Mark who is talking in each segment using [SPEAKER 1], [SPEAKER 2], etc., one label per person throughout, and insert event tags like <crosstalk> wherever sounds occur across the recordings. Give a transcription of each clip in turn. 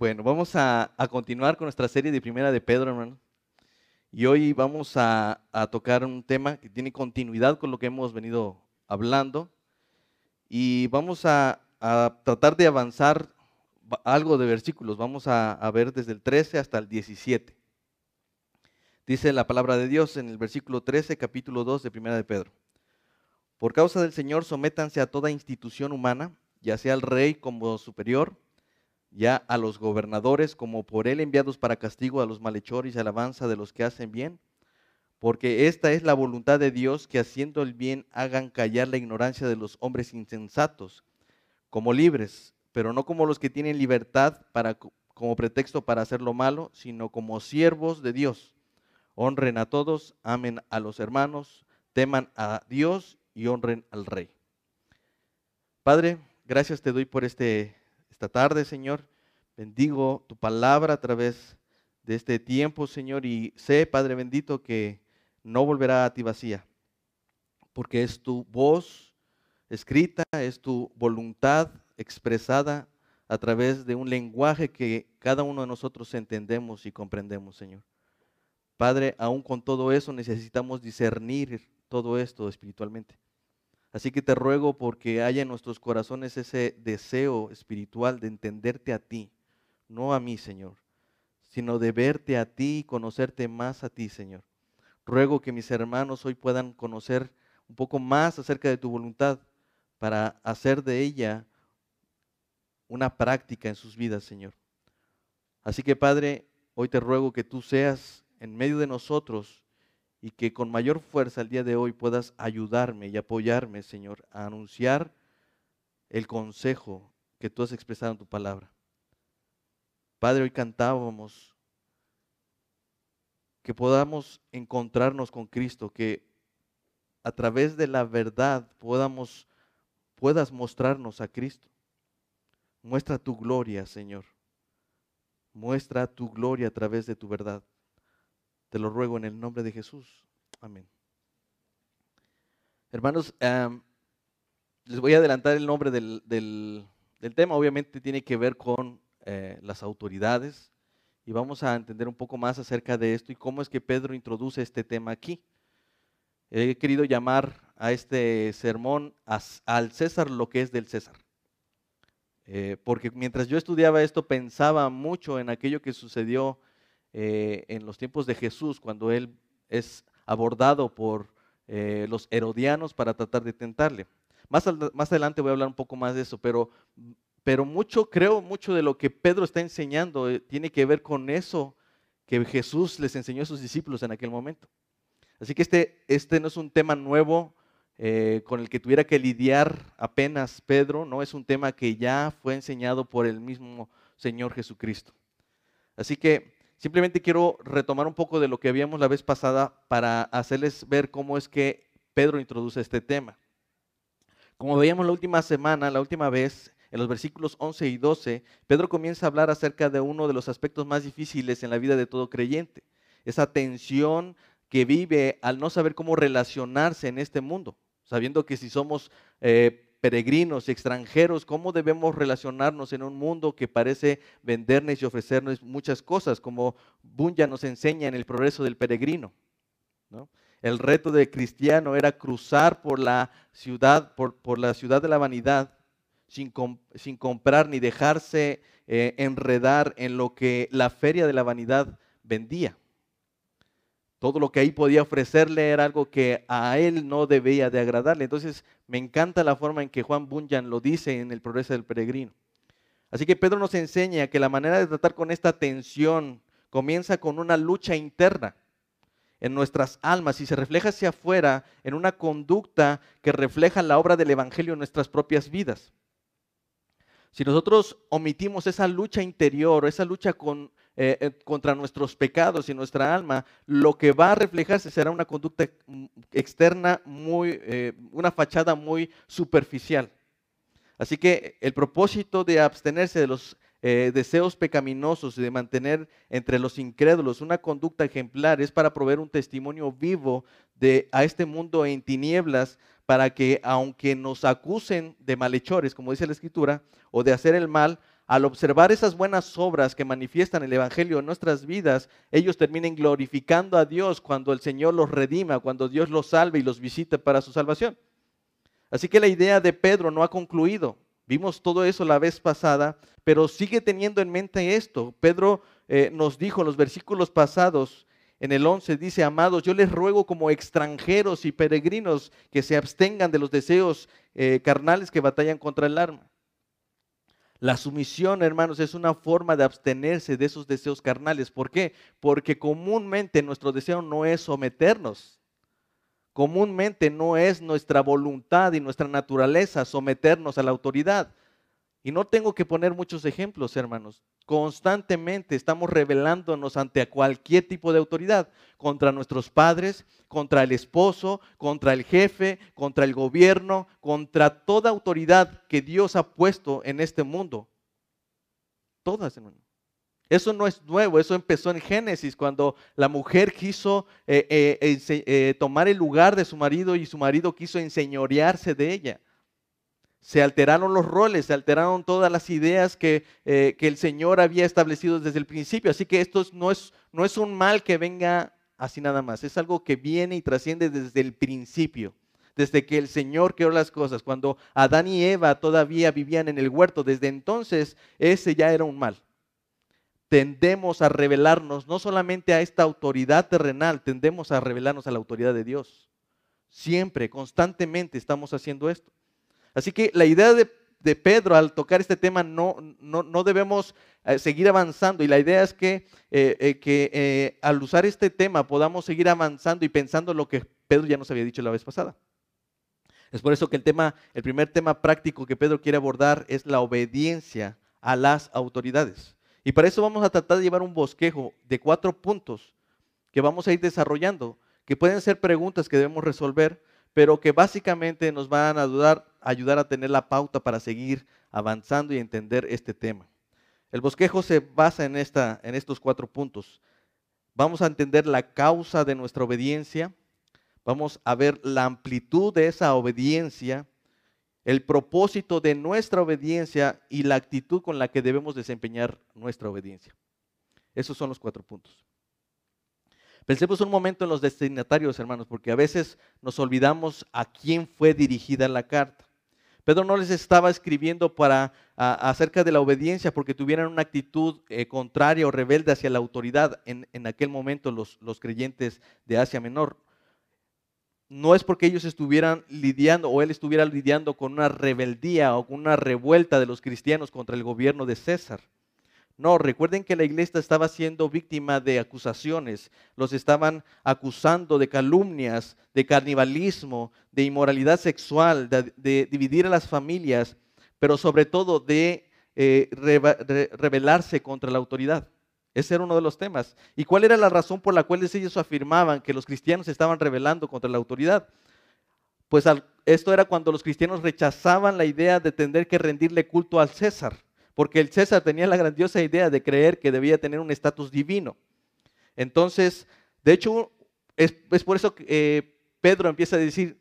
[SPEAKER 1] Bueno, vamos a, continuar con nuestra serie de Primera de Pedro, hermano. Y hoy vamos a, tocar un tema que tiene continuidad con lo que hemos venido hablando. Y vamos a, tratar de avanzar algo de versículos. Vamos a, ver desde el 13 hasta el 17. Dice la palabra de Dios en el versículo 13, capítulo 2 de Primera de Pedro. Por causa del Señor, sométanse a toda institución humana, ya sea al rey como superior ya a los gobernadores como por él enviados para castigo a los malhechores y alabanza de los que hacen bien, porque esta es la voluntad de Dios que haciendo el bien hagan callar la ignorancia de los hombres insensatos, como libres, pero no como los que tienen libertad para, como pretexto para hacer lo malo, sino como siervos de Dios. Honren a todos, amen a los hermanos, teman a Dios y honren al Rey. Padre, gracias te doy por este esta tarde, Señor. Bendigo tu palabra a través de este tiempo, Señor, y sé, Padre bendito, que no volverá a ti vacía, porque es tu voz escrita, es tu voluntad expresada a través de un lenguaje que cada uno de nosotros entendemos y comprendemos, Señor. Padre, aún con todo eso necesitamos discernir todo esto espiritualmente. Así que te ruego porque haya en nuestros corazones ese deseo espiritual de entenderte a ti, no a mí, Señor, sino de verte a ti y conocerte más a ti, Señor. Ruego que mis hermanos hoy puedan conocer un poco más acerca de tu voluntad para hacer de ella una práctica en sus vidas, Señor. Así que, Padre, hoy te ruego que tú seas en medio de nosotros y que con mayor fuerza el día de hoy puedas ayudarme y apoyarme, Señor, a anunciar el consejo que tú has expresado en tu palabra. Padre, hoy cantábamos que podamos encontrarnos con Cristo, que a través de la verdad podamos, puedas mostrarnos a Cristo. Muestra tu gloria, Señor. Muestra tu gloria a través de tu verdad. Te lo ruego en el nombre de Jesús. Amén. Hermanos, les voy a adelantar el nombre del, tema. Obviamente tiene que ver con eh, las autoridades y vamos a entender un poco más acerca de esto y cómo es que Pedro introduce este tema aquí. He querido llamar a este sermón al César lo que es del César. Eh, porque mientras yo estudiaba esto pensaba mucho en aquello que sucedió eh, en los tiempos de Jesús, cuando él es abordado por eh, los herodianos para tratar de tentarle. Más, adelante voy a hablar un poco más de eso, pero, pero mucho, creo, mucho de lo que Pedro está enseñando eh, tiene que ver con eso que Jesús les enseñó a sus discípulos en aquel momento. Así que este, este no es un tema nuevo con el que tuviera que lidiar apenas Pedro, no es un tema que ya fue enseñado por el mismo Señor Jesucristo. Así que Simplemente quiero retomar un poco de lo que habíamos la vez pasada para hacerles ver cómo es que Pedro introduce este tema. Como veíamos la última semana, la última vez, en los versículos 11 y 12, Pedro comienza a hablar acerca de uno de los aspectos más difíciles en la vida de todo creyente, esa tensión que vive al no saber cómo relacionarse en este mundo, sabiendo que si somos eh, peregrinos y extranjeros, cómo debemos relacionarnos en un mundo que parece vendernos y ofrecernos muchas cosas, como Bunya nos enseña en el progreso del peregrino. El reto del cristiano era cruzar por la ciudad, por, la ciudad de la vanidad, sin, sin comprar ni dejarse eh, enredar en lo que la feria de la vanidad vendía. Todo lo que ahí podía ofrecerle era algo que a él no debía de agradarle. Entonces me encanta la forma en que Juan Bunyan lo dice en el progreso del peregrino. Así que Pedro nos enseña que la manera de tratar con esta tensión comienza con una lucha interna en nuestras almas y se refleja hacia afuera en una conducta que refleja la obra del Evangelio en nuestras propias vidas. Si nosotros omitimos esa lucha interior, esa lucha con eh, eh, contra nuestros pecados y nuestra alma, lo que va a reflejarse será una conducta mm, externa muy, eh, una fachada muy superficial. Así que el propósito de abstenerse de los deseos pecaminosos y de mantener entre los incrédulos una conducta ejemplar es para proveer un testimonio vivo de, a este mundo en tinieblas para que aunque nos acusen de malhechores, como dice la escritura, o de hacer el mal, al observar esas buenas obras que manifiestan el Evangelio en nuestras vidas, ellos terminen glorificando a Dios cuando el Señor los redima, cuando Dios los salve y los visite para su salvación. Así que la idea de Pedro no ha concluido. Vimos todo eso la vez pasada, pero sigue teniendo en mente esto. Pedro eh, nos dijo en los versículos pasados, en el 11 dice, amados, yo les ruego como extranjeros y peregrinos que se abstengan de los deseos eh, carnales que batallan contra el alma. La sumisión, hermanos, es una forma de abstenerse de esos deseos carnales. ¿Por qué? Porque comúnmente nuestro deseo no es someternos. Comúnmente no es nuestra voluntad y nuestra naturaleza someternos a la autoridad. Y no tengo que poner muchos ejemplos, hermanos. Constantemente estamos rebelándonos ante cualquier tipo de autoridad, contra nuestros padres, contra el esposo, contra el jefe, contra el gobierno, contra toda autoridad que Dios ha puesto en este mundo. Todas, hermanos. Eso no es nuevo, eso empezó en Génesis, cuando la mujer quiso eh, eh, eh, tomar el lugar de su marido y su marido quiso enseñorearse de ella se alteraron los roles, se alteraron todas las ideas que, eh, que, el Señor había establecido desde el principio. Así que esto no es, no es un mal que venga así nada más, es algo que viene y trasciende desde el principio, desde que el Señor creó las cosas. Cuando Adán y Eva todavía vivían en el huerto, desde entonces ese ya era un mal. Tendemos a revelarnos no solamente a esta autoridad terrenal, tendemos a revelarnos a la autoridad de Dios. Siempre, constantemente estamos haciendo esto. Así que la idea de, Pedro al tocar este tema no, no, debemos eh, seguir avanzando y la idea es que, eh, eh, que al usar este tema podamos seguir avanzando y pensando lo que Pedro ya nos había dicho la vez pasada. Es por eso que el tema, el primer tema práctico que Pedro quiere abordar es la obediencia a las autoridades. Y para eso vamos a tratar de llevar un bosquejo de cuatro puntos que vamos a ir desarrollando, que pueden ser preguntas que debemos resolver, pero que básicamente nos van a ayudar, ayudar a tener la pauta para seguir avanzando y entender este tema. El bosquejo se basa en, esta, en estos cuatro puntos. Vamos a entender la causa de nuestra obediencia, vamos a ver la amplitud de esa obediencia, el propósito de nuestra obediencia y la actitud con la que debemos desempeñar nuestra obediencia. Esos son los cuatro puntos. Pensemos un momento en los destinatarios, hermanos, porque a veces nos olvidamos a quién fue dirigida la carta. Pedro no les estaba escribiendo para acerca de la obediencia porque tuvieran una actitud eh, contraria o rebelde hacia la autoridad en, en aquel momento los, los, creyentes de Asia Menor. No es porque ellos estuvieran lidiando o él estuviera lidiando con una rebeldía o con una revuelta de los cristianos contra el gobierno de César. No, recuerden que la iglesia estaba siendo víctima de acusaciones, los estaban acusando de calumnias, de canibalismo, de inmoralidad sexual, de, dividir a las familias, pero sobre todo de eh, rebelarse contra la autoridad. Ese era uno de los temas. ¿Y cuál era la razón por la cual ellos afirmaban que los cristianos estaban rebelando contra la autoridad? Pues esto era cuando los cristianos rechazaban la idea de tener que rendirle culto al César porque el César tenía la grandiosa idea de creer que debía tener un estatus divino. Entonces, de hecho, es, por eso que eh, Pedro empieza a decir,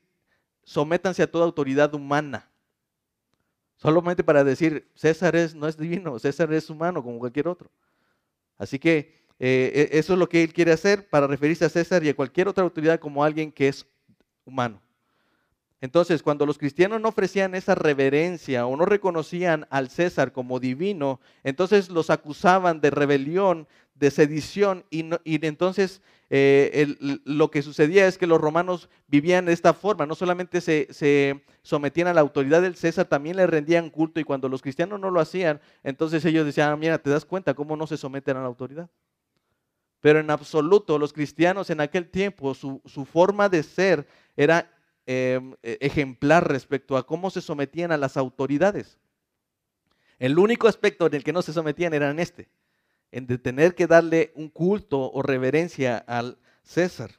[SPEAKER 1] sométanse a toda autoridad humana. Solamente para decir, César es, no es divino, César es humano como cualquier otro. Así que eh, e, eso es lo que él quiere hacer para referirse a César y a cualquier otra autoridad como alguien que es humano. Entonces, cuando los cristianos no ofrecían esa reverencia o no reconocían al César como divino, entonces los acusaban de rebelión, de sedición, y, entonces eh, lo que sucedía es que los romanos vivían de esta forma, no solamente se, sometían a la autoridad del César, también le rendían culto, y cuando los cristianos no lo hacían, entonces ellos decían, ah, mira, ¿te das cuenta cómo no se someten a la autoridad? Pero en absoluto, los cristianos en aquel tiempo, su, su forma de ser era Em, e, ejemplar respecto a cómo se sometían a las autoridades. El único aspecto en el que no se sometían era en este, en de tener que darle un culto o reverencia al César.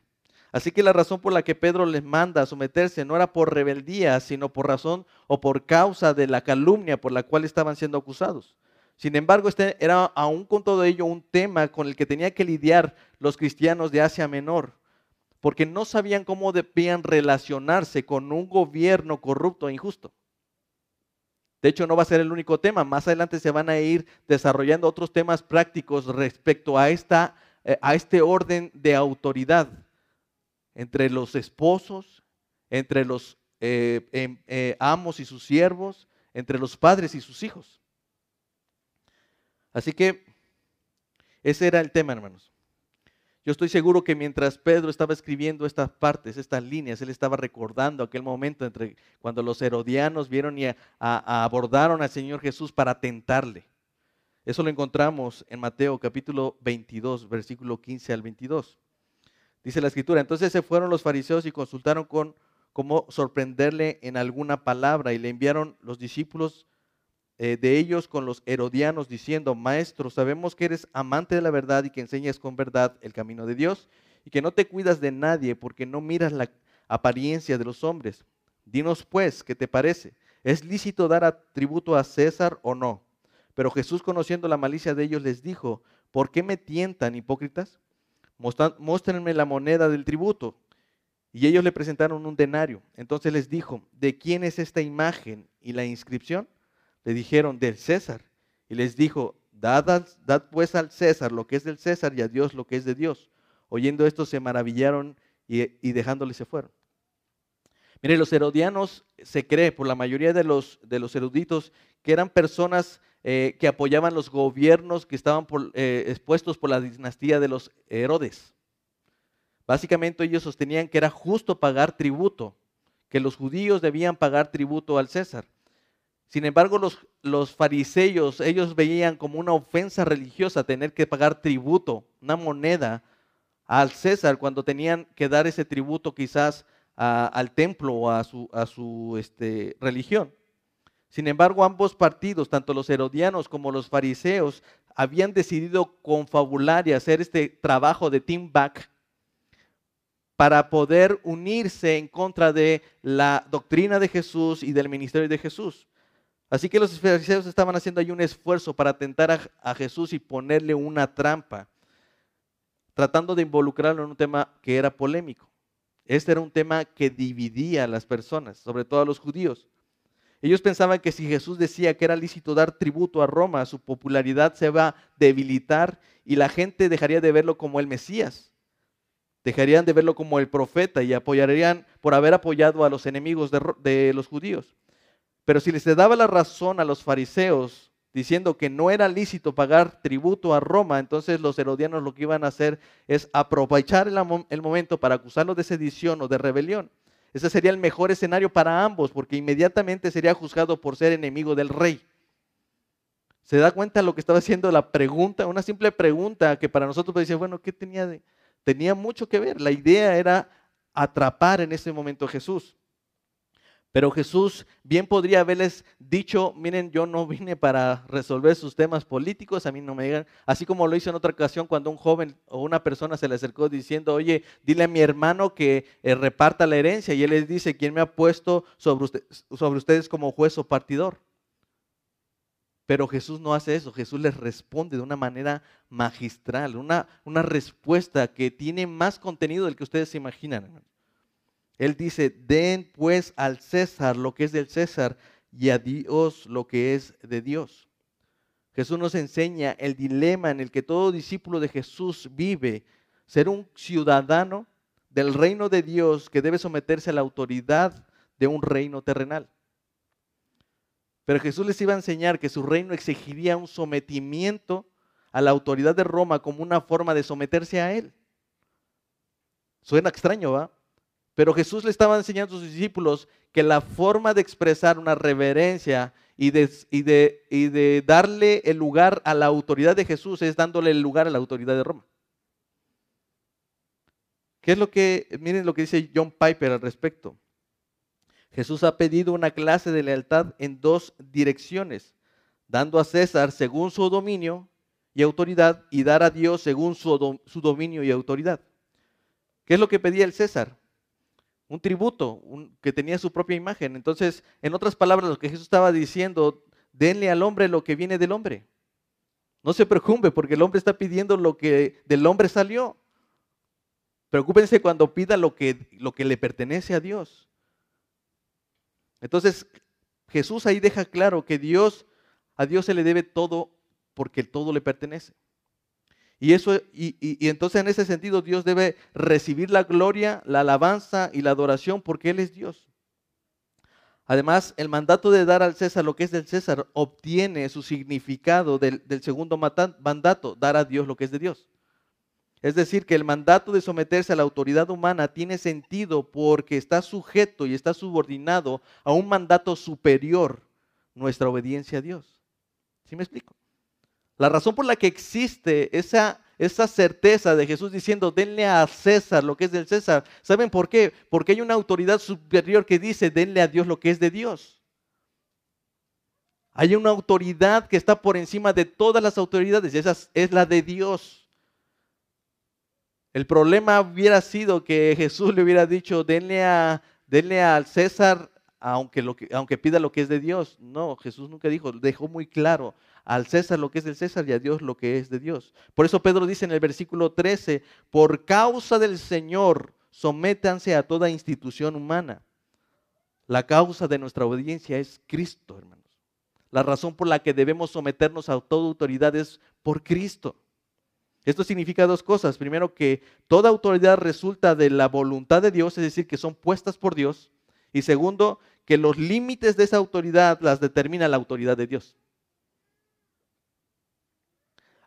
[SPEAKER 1] Así que la razón por la que Pedro les manda a someterse no era por rebeldía, sino por razón o por causa de la calumnia por la cual estaban siendo acusados. Sin embargo, este era aún con todo ello un tema con el que tenía que lidiar los cristianos de Asia Menor porque no sabían cómo debían relacionarse con un gobierno corrupto e injusto. De hecho, no va a ser el único tema. Más adelante se van a ir desarrollando otros temas prácticos respecto a, esta, eh, a este orden de autoridad entre los esposos, entre los eh, em, eh, amos y sus siervos, entre los padres y sus hijos. Así que ese era el tema, hermanos. Yo estoy seguro que mientras Pedro estaba escribiendo estas partes, estas líneas, él estaba recordando aquel momento entre cuando los herodianos vieron y abordaron al Señor Jesús para tentarle. Eso lo encontramos en Mateo capítulo 22, versículo 15 al 22. Dice la escritura, entonces se fueron los fariseos y consultaron con cómo sorprenderle en alguna palabra y le enviaron los discípulos eh, de ellos con los herodianos diciendo, Maestro, sabemos que eres amante de la verdad y que enseñas con verdad el camino de Dios y que no te cuidas de nadie porque no miras la apariencia de los hombres. Dinos pues, ¿qué te parece? ¿Es lícito dar tributo a César o no? Pero Jesús, conociendo la malicia de ellos, les dijo, ¿por qué me tientan, hipócritas? Muéstrenme la moneda del tributo. Y ellos le presentaron un denario. Entonces les dijo, ¿de quién es esta imagen y la inscripción? Le dijeron, del César. Y les dijo, dad, pues al César lo que es del César y a Dios lo que es de Dios. Oyendo esto se maravillaron y, dejándole se fueron. Mire, los herodianos se cree por la mayoría de los, de los eruditos que eran personas eh, que apoyaban los gobiernos que estaban eh, expuestos por la dinastía de los Herodes. Básicamente ellos sostenían que era justo pagar tributo, que los judíos debían pagar tributo al César. Sin embargo, los, los fariseos, ellos veían como una ofensa religiosa tener que pagar tributo, una moneda al César cuando tenían que dar ese tributo quizás al templo o a su, a su este, religión. Sin embargo, ambos partidos, tanto los herodianos como los fariseos, habían decidido confabular y hacer este trabajo de team back para poder unirse en contra de la doctrina de Jesús y del ministerio de Jesús. Así que los fariseos estaban haciendo ahí un esfuerzo para tentar a, Jesús y ponerle una trampa, tratando de involucrarlo en un tema que era polémico. Este era un tema que dividía a las personas, sobre todo a los judíos. Ellos pensaban que si Jesús decía que era lícito dar tributo a Roma, su popularidad se va a debilitar y la gente dejaría de verlo como el Mesías dejarían de verlo como el profeta y apoyarían por haber apoyado a los enemigos de, los judíos. Pero si les daba la razón a los fariseos diciendo que no era lícito pagar tributo a Roma, entonces los herodianos lo que iban a hacer es aprovechar el, momento para acusarlo de sedición o de rebelión. Ese sería el mejor escenario para ambos, porque inmediatamente sería juzgado por ser enemigo del rey. ¿Se da cuenta de lo que estaba haciendo la pregunta? Una simple pregunta que para nosotros decir, bueno, ¿qué tenía de, tenía mucho que ver. La idea era atrapar en ese momento a Jesús. Pero Jesús bien podría haberles dicho, miren, yo no vine para resolver sus temas políticos, a mí no me digan, así como lo hizo en otra ocasión cuando un joven o una persona se le acercó diciendo, oye, dile a mi hermano que eh, reparta la herencia. Y él les dice, ¿quién me ha puesto sobre, ustedes como juez o partidor? Pero Jesús no hace eso, Jesús les responde de una manera magistral, una, una respuesta que tiene más contenido del que ustedes se imaginan. Él dice, den pues al César lo que es del César y a Dios lo que es de Dios. Jesús nos enseña el dilema en el que todo discípulo de Jesús vive, ser un ciudadano del reino de Dios que debe someterse a la autoridad de un reino terrenal. Pero Jesús les iba a enseñar que su reino exigiría un sometimiento a la autoridad de Roma como una forma de someterse a él. Suena extraño, ¿va? Pero Jesús le estaba enseñando a sus discípulos que la forma de expresar una reverencia y de, darle el lugar a la autoridad de Jesús es dándole el lugar a la autoridad de Roma. ¿Qué es lo que, miren lo que dice John Piper al respecto? Jesús ha pedido una clase de lealtad en dos direcciones, dando a César según su dominio y autoridad y dar a Dios según su, dominio y autoridad. ¿Qué es lo que pedía el César? Un tributo que tenía su propia imagen. Entonces, en otras palabras, lo que Jesús estaba diciendo, denle al hombre lo que viene del hombre. No se preocupe porque el hombre está pidiendo lo que del hombre salió. Preocúpense cuando pida lo que, lo que le pertenece a Dios. Entonces, Jesús ahí deja claro que Dios, a Dios se le debe todo porque todo le pertenece. Y, eso, y, entonces en ese sentido Dios debe recibir la gloria, la alabanza y la adoración porque Él es Dios. Además, el mandato de dar al César lo que es del César obtiene su significado del, del segundo mandato, dar a Dios lo que es de Dios. Es decir, que el mandato de someterse a la autoridad humana tiene sentido porque está sujeto y está subordinado a un mandato superior, nuestra obediencia a Dios. ¿Sí me explico? La razón por la que existe esa, esa certeza de Jesús diciendo, denle a César lo que es del César, ¿saben por qué? Porque hay una autoridad superior que dice, denle a Dios lo que es de Dios. Hay una autoridad que está por encima de todas las autoridades y esa es la de Dios. El problema hubiera sido que Jesús le hubiera dicho, denle, a, al César aunque, aunque pida lo que es de Dios. No, Jesús nunca dijo, dejó muy claro, al César lo que es del César y a Dios lo que es de Dios. Por eso Pedro dice en el versículo 13, por causa del Señor, sométanse a toda institución humana. La causa de nuestra obediencia es Cristo, hermanos. La razón por la que debemos someternos a toda autoridad es por Cristo. Esto significa dos cosas. Primero, que toda autoridad resulta de la voluntad de Dios, es decir, que son puestas por Dios. Y segundo, que los límites de esa autoridad las determina la autoridad de Dios.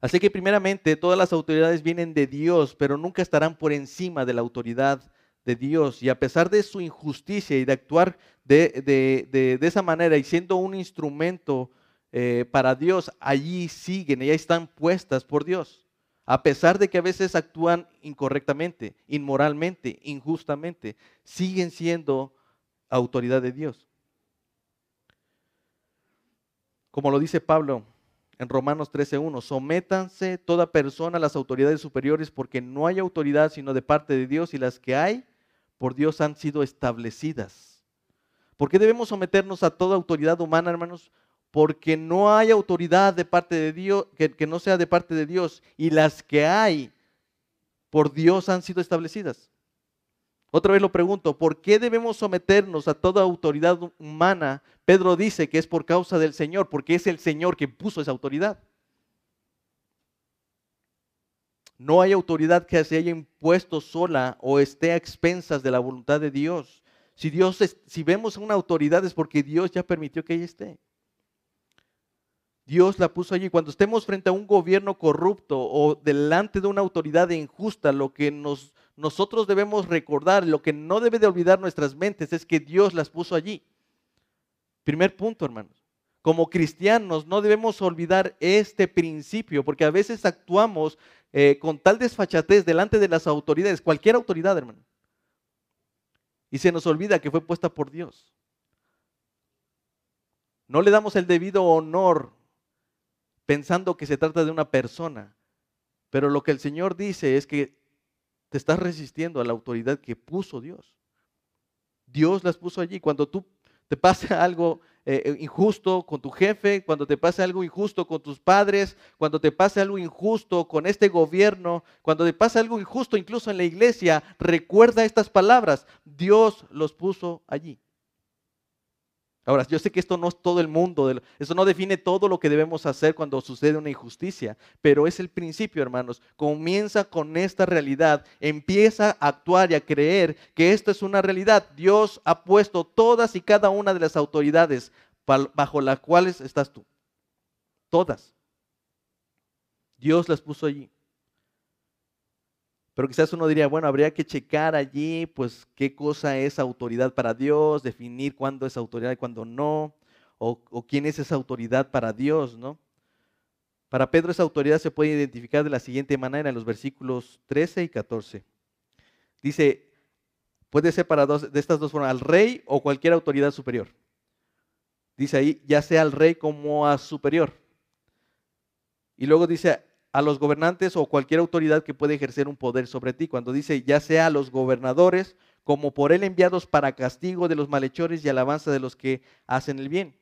[SPEAKER 1] Así que primeramente todas las autoridades vienen de Dios, pero nunca estarán por encima de la autoridad de Dios. Y a pesar de su injusticia y de actuar de, esa manera y siendo un instrumento eh, para Dios, allí siguen, y están puestas por Dios. A pesar de que a veces actúan incorrectamente, inmoralmente, injustamente, siguen siendo autoridad de Dios. Como lo dice Pablo en Romanos 13.1, sométanse toda persona a las autoridades superiores porque no hay autoridad sino de parte de Dios y las que hay por Dios han sido establecidas. ¿Por qué debemos someternos a toda autoridad humana, hermanos? Porque no hay autoridad de parte de Dios que, que no sea de parte de Dios y las que hay por Dios han sido establecidas. Otra vez lo pregunto, ¿por qué debemos someternos a toda autoridad humana? Pedro dice que es por causa del Señor, porque es el Señor que puso esa autoridad. No hay autoridad que se haya impuesto sola o esté a expensas de la voluntad de Dios. Si Dios, si vemos una autoridad es porque Dios ya permitió que ella esté. Dios la puso allí. Cuando estemos frente a un gobierno corrupto o delante de una autoridad injusta, lo que nos nosotros debemos recordar, lo que no debe de olvidar nuestras mentes es que Dios las puso allí. Primer punto, hermanos. Como cristianos no debemos olvidar este principio, porque a veces actuamos eh, con tal desfachatez delante de las autoridades, cualquier autoridad, hermano. Y se nos olvida que fue puesta por Dios. No le damos el debido honor pensando que se trata de una persona. Pero lo que el Señor dice es que te estás resistiendo a la autoridad que puso Dios. Dios las puso allí. Cuando tú te pase <laughs> algo eh, eh, injusto con tu jefe, cuando te pase algo injusto con tus padres, cuando te pase algo injusto con este gobierno, cuando te pase algo injusto incluso en la iglesia, recuerda estas palabras. Dios los puso allí. Ahora, yo sé que esto no es todo el mundo, eso no define todo lo que debemos hacer cuando sucede una injusticia, pero es el principio, hermanos. Comienza con esta realidad, empieza a actuar y a creer que esto es una realidad. Dios ha puesto todas y cada una de las autoridades bajo las cuales estás tú. Todas. Dios las puso allí. Pero quizás uno diría, bueno, habría que checar allí, pues, qué cosa es autoridad para Dios, definir cuándo es autoridad y cuándo no, o, quién es esa autoridad para Dios, ¿no? Para Pedro esa autoridad se puede identificar de la siguiente manera en los versículos 13 y 14. Dice, puede ser para dos, de estas dos formas, al rey o cualquier autoridad superior. Dice ahí, ya sea al rey como a superior. Y luego dice, a los gobernantes o cualquier autoridad que puede ejercer un poder sobre ti. Cuando dice ya sea a los gobernadores como por él enviados para castigo de los malhechores y alabanza de los que hacen el bien.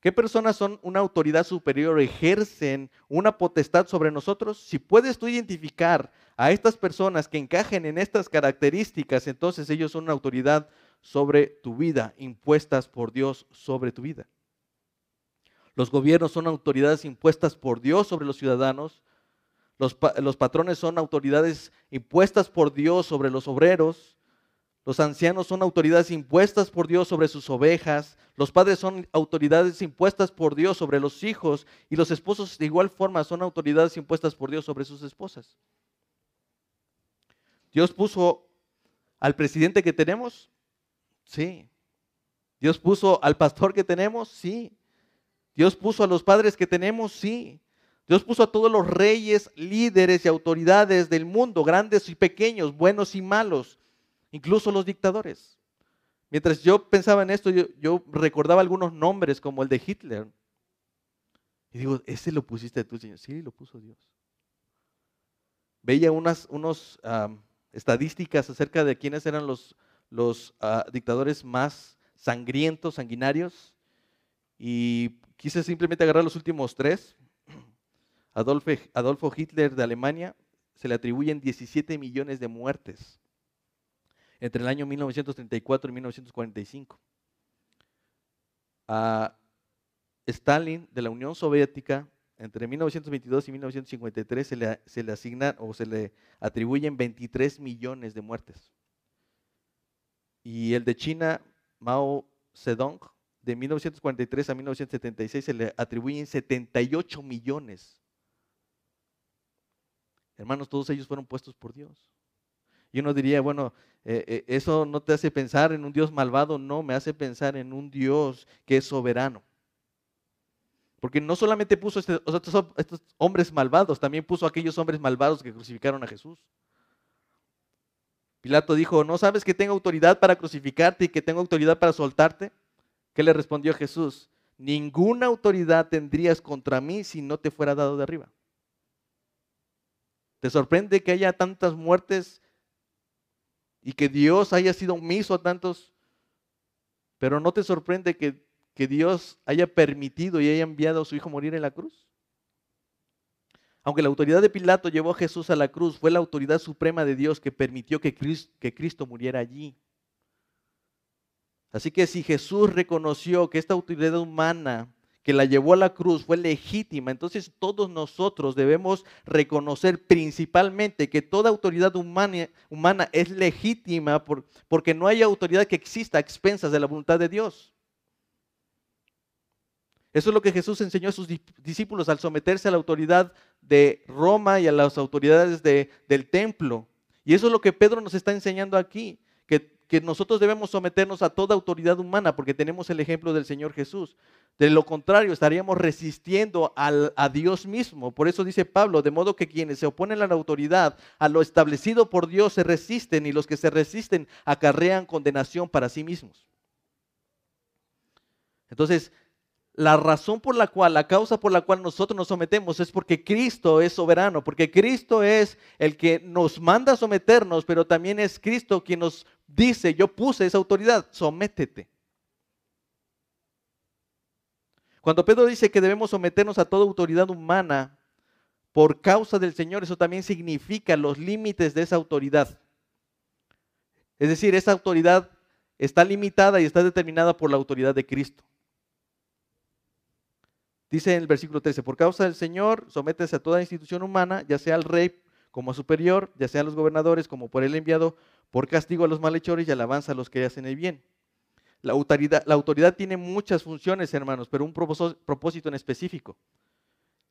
[SPEAKER 1] ¿Qué personas son una autoridad superior, ejercen una potestad sobre nosotros? Si puedes tú identificar a estas personas que encajen en estas características, entonces ellos son una autoridad sobre tu vida, impuestas por Dios sobre tu vida. Los gobiernos son autoridades impuestas por Dios sobre los ciudadanos. Los, patrones son autoridades impuestas por Dios sobre los obreros. Los ancianos son autoridades impuestas por Dios sobre sus ovejas. Los padres son autoridades impuestas por Dios sobre los hijos. Y los esposos de igual forma son autoridades impuestas por Dios sobre sus esposas. Dios puso al presidente que tenemos, sí. Dios puso al pastor que tenemos, sí. Dios puso a los padres que tenemos, sí. Dios puso a todos los reyes, líderes y autoridades del mundo, grandes y pequeños, buenos y malos, incluso los dictadores. Mientras yo pensaba en esto, yo, recordaba algunos nombres como el de Hitler. Y digo, ¿ese lo pusiste tú, Señor? Sí, lo puso Dios. Veía unas estadísticas acerca de quiénes eran los, los ah, dictadores más sangrientos, sanguinarios. Y quise simplemente agarrar los últimos tres. Adolfo, Hitler de Alemania se le atribuyen 17 millones de muertes entre el año 1934 y 1945. A Stalin de la Unión Soviética entre 1922 y 1953 se le, se le asignan o se le atribuyen 23 millones de muertes. Y el de China, Mao Zedong, de 1943 a 1976 se le atribuyen 78 millones. Hermanos, todos ellos fueron puestos por Dios. Y uno diría, bueno, eh, eh, eso no te hace pensar en un Dios malvado, no, me hace pensar en un Dios que es soberano. Porque no solamente puso este, estos, hombres malvados, también puso aquellos hombres malvados que crucificaron a Jesús. Pilato dijo, ¿no sabes que tengo autoridad para crucificarte y que tengo autoridad para soltarte? ¿Qué le respondió Jesús? Ninguna autoridad tendrías contra mí si no te fuera dado de arriba. ¿Te sorprende que haya tantas muertes y que Dios haya sido omiso a tantos? Pero no te sorprende que, Dios haya permitido y haya enviado a su Hijo morir en la cruz. Aunque la autoridad de Pilato llevó a Jesús a la cruz, fue la autoridad suprema de Dios que permitió que Cristo muriera allí. Así que si Jesús reconoció que esta autoridad humana que la llevó a la cruz fue legítima, entonces todos nosotros debemos reconocer principalmente que toda autoridad humana, es legítima porque no hay autoridad que exista a expensas de la voluntad de Dios. Eso es lo que Jesús enseñó a sus discípulos al someterse a la autoridad de Roma y a las autoridades del templo. Y eso es lo que Pedro nos está enseñando aquí, que que nosotros debemos someternos a toda autoridad humana porque tenemos el ejemplo del Señor Jesús. De lo contrario, estaríamos resistiendo a Dios mismo. Por eso dice Pablo, de modo que quienes se oponen a la autoridad, a lo establecido por Dios, se resisten y los que se resisten acarrean condenación para sí mismos. Entonces, la razón por la cual, la causa por la cual nosotros nos sometemos es porque Cristo es soberano, porque Cristo es el que nos manda a someternos, pero también es Cristo quien nos dice, yo puse esa autoridad, sométete. Cuando Pedro dice que debemos someternos a toda autoridad humana por causa del Señor, eso también significa los límites de esa autoridad. Es decir, esa autoridad está limitada y está determinada por la autoridad de Cristo. Dice en el versículo 13, por causa del Señor, sométese a toda institución humana, ya sea al rey como superior, ya sea a los gobernadores como por él enviado, por castigo a los malhechores y alabanza a los que hacen el bien. La autoridad, tiene muchas funciones, hermanos, pero un propósito en específico.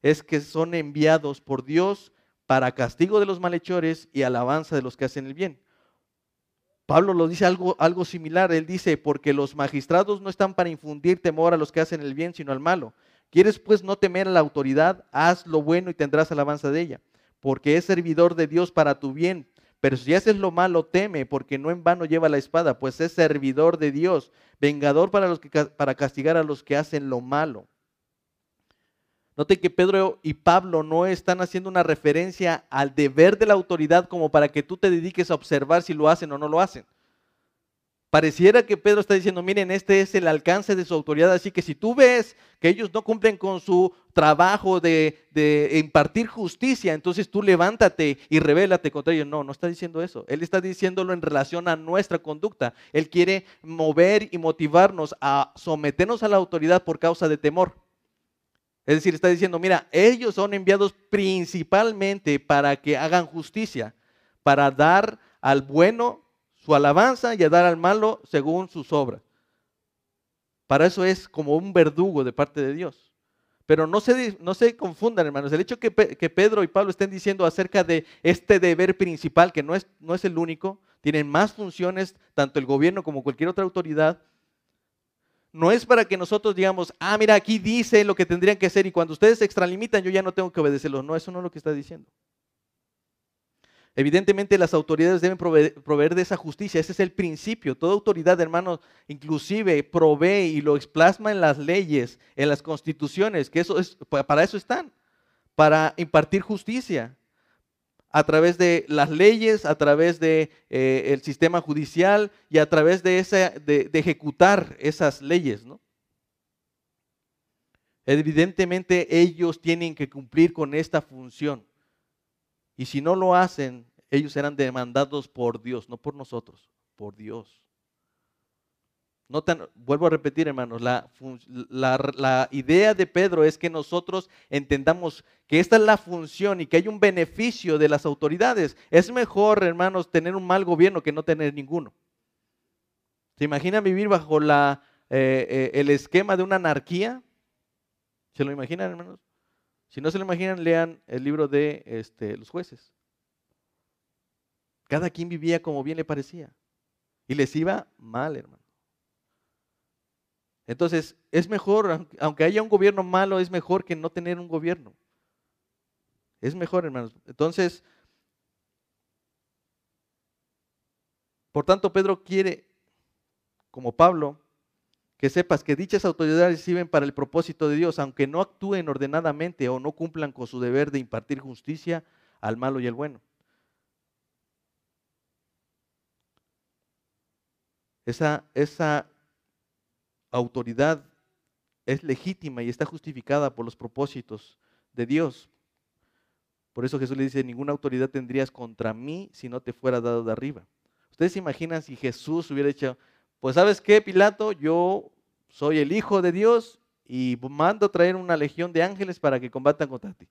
[SPEAKER 1] Es que son enviados por Dios para castigo de los malhechores y alabanza de los que hacen el bien. Pablo lo dice algo, algo similar. Él dice, porque los magistrados no están para infundir temor a los que hacen el bien, sino al malo. ¿Quieres pues no temer a la autoridad? Haz lo bueno y tendrás alabanza de ella, porque es servidor de Dios para tu bien. Pero si haces lo malo, teme, porque no en vano lleva la espada, pues es servidor de Dios, vengador para, los que, para castigar a los que hacen lo malo. Note que Pedro y Pablo no están haciendo una referencia al deber de la autoridad como para que tú te dediques a observar si lo hacen o no lo hacen. Pareciera que Pedro está diciendo, miren, este es el alcance de su autoridad, así que si tú ves que ellos no cumplen con su trabajo de, impartir justicia, entonces tú levántate y revélate contra ellos. No, no está diciendo eso. Él está diciéndolo en relación a nuestra conducta. Él quiere mover y motivarnos a someternos a la autoridad por causa de temor. Es decir, está diciendo, mira, ellos son enviados principalmente para que hagan justicia, para dar al bueno su alabanza y a dar al malo según sus obras. Para eso es como un verdugo de parte de Dios. Pero no se, no se confundan, hermanos. El hecho que, que, Pedro y Pablo estén diciendo acerca de este deber principal, que no es, no es el único, tienen más funciones, tanto el gobierno como cualquier otra autoridad, no es para que nosotros digamos, ah, mira, aquí dice lo que tendrían que hacer y cuando ustedes se extralimitan yo ya no tengo que obedecerlos. No, eso no es lo que está diciendo. Evidentemente las autoridades deben proveer, de esa justicia, ese es el principio. Toda autoridad, hermanos, inclusive provee y lo plasma en las leyes, en las constituciones, que eso es, para eso están, para impartir justicia a través de las leyes, a través del de, eh, sistema judicial y a través de, esa, de, de ejecutar esas leyes. ¿no? Evidentemente ellos tienen que cumplir con esta función. Y si no lo hacen, ellos serán demandados por Dios, no por nosotros, por Dios. Vuelvo a repetir, hermanos, la, la, idea de Pedro es que nosotros entendamos que esta es la función y que hay un beneficio de las autoridades. Es mejor, hermanos, tener un mal gobierno que no tener ninguno. ¿Se imaginan vivir bajo eh, eh, el esquema de una anarquía? ¿Se lo imaginan, hermanos? Si no se lo imaginan, lean el libro de este, los jueces. Cada quien vivía como bien le parecía. Y les iba mal, hermano. Entonces, es mejor, aunque haya un gobierno malo, es mejor que no tener un gobierno. Es mejor, hermanos. Entonces, por tanto, Pedro quiere, como Pablo, que sepas que dichas autoridades sirven para el propósito de Dios, aunque no actúen ordenadamente o no cumplan con su deber de impartir justicia al malo y al bueno. Esa, esa autoridad es legítima y está justificada por los propósitos de Dios. Por eso Jesús le dice, ninguna autoridad tendrías contra mí si no te fuera dado de arriba. Ustedes se imaginan si Jesús hubiera dicho, pues sabes qué, Pilato, yo soy el Hijo de Dios y mando traer una legión de ángeles para que combatan contra ti.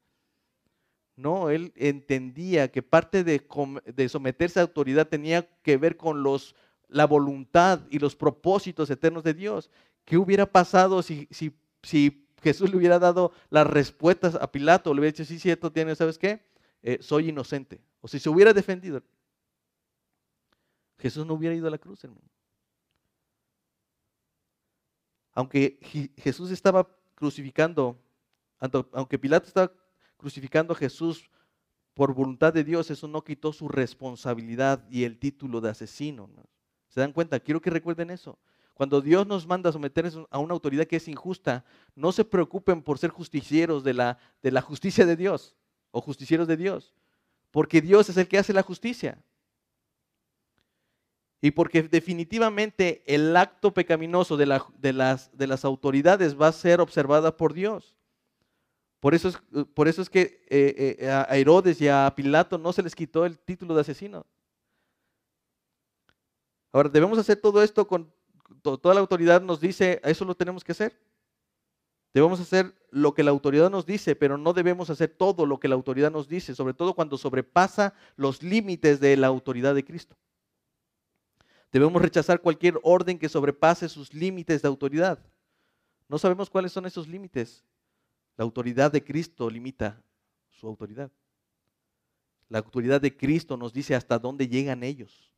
[SPEAKER 1] No, él entendía que parte de, de, someterse a autoridad tenía que ver con los, la voluntad y los propósitos eternos de Dios. ¿Qué hubiera pasado si, si, si Jesús le hubiera dado las respuestas a Pilato? Le hubiera dicho, sí, cierto, tiene, ¿sabes qué? Eh, soy inocente. O si se hubiera defendido. Jesús no hubiera ido a la cruz, hermano aunque Jesús estaba crucificando, aunque Pilato estaba crucificando a Jesús por voluntad de Dios, eso no quitó su responsabilidad y el título de asesino. ¿Se dan cuenta? Quiero que recuerden eso. Cuando Dios nos manda a someternos a una autoridad que es injusta, no se preocupen por ser justicieros de la, de la justicia de Dios o justicieros de Dios, porque Dios es el que hace la justicia. Y porque definitivamente el acto pecaminoso de, las, de, las, autoridades va a ser observada por Dios. Por eso es, por eso es que eh, eh, a Herodes y a Pilato no se les quitó el título de asesino. Ahora, debemos hacer todo esto con toda la autoridad nos dice, eso lo tenemos que hacer. Debemos hacer lo que la autoridad nos dice, pero no debemos hacer todo lo que la autoridad nos dice, sobre todo cuando sobrepasa los límites de la autoridad de Cristo. Debemos rechazar cualquier orden que sobrepase sus límites de autoridad. No sabemos cuáles son esos límites. La autoridad de Cristo limita su autoridad. La autoridad de Cristo nos dice hasta dónde llegan ellos.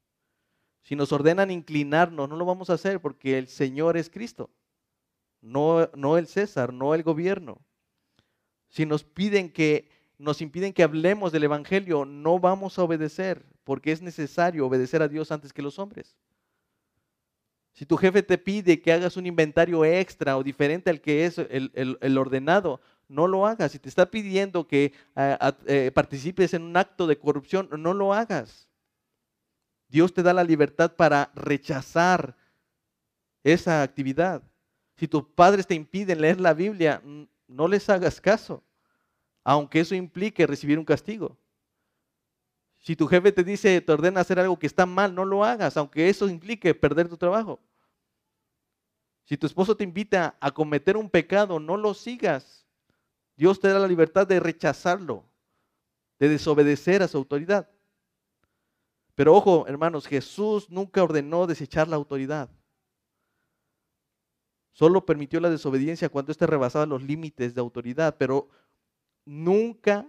[SPEAKER 1] Si nos ordenan inclinarnos, no lo vamos a hacer porque el Señor es Cristo, no, no el César, no el gobierno. Si nos piden que nos impiden que hablemos del Evangelio, no vamos a obedecer, porque es necesario obedecer a Dios antes que los hombres. Si tu jefe te pide que hagas un inventario extra o diferente al que es el, ordenado, no lo hagas. Si te está pidiendo que eh, participes en un acto de corrupción, no lo hagas. Dios te da la libertad para rechazar esa actividad. Si tus padres te impiden leer la Biblia, no les hagas caso, aunque eso implique recibir un castigo. Si tu jefe te dice, te ordena hacer algo que está mal, no lo hagas, aunque eso implique perder tu trabajo. Si tu esposo te invita a cometer un pecado, no lo sigas. Dios te da la libertad de rechazarlo, de desobedecer a su autoridad. Pero ojo, hermanos, Jesús nunca ordenó desechar la autoridad. Solo permitió la desobediencia cuando éste rebasaba los límites de autoridad, pero nunca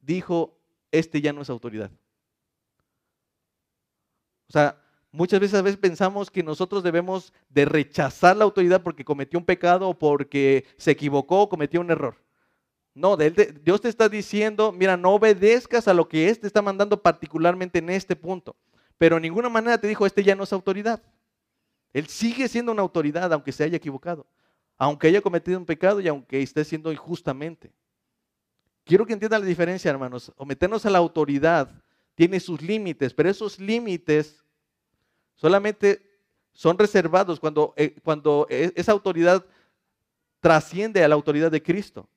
[SPEAKER 1] dijo, este ya no es autoridad. O sea, muchas veces, a veces pensamos que nosotros debemos de rechazar la autoridad porque cometió un pecado o porque se equivocó o cometió un error. No, Dios te está diciendo, mira, no obedezcas a lo que Él te está mandando particularmente en este punto. Pero en ninguna manera te dijo, este ya no es autoridad. Él sigue siendo una autoridad aunque se haya equivocado, aunque haya cometido un pecado y aunque esté siendo injustamente. Quiero que entiendan la diferencia, hermanos. Ometernos a la autoridad tiene sus límites, pero esos límites solamente son reservados cuando, eh, cuando e, esa autoridad trasciende a la autoridad de Cristo.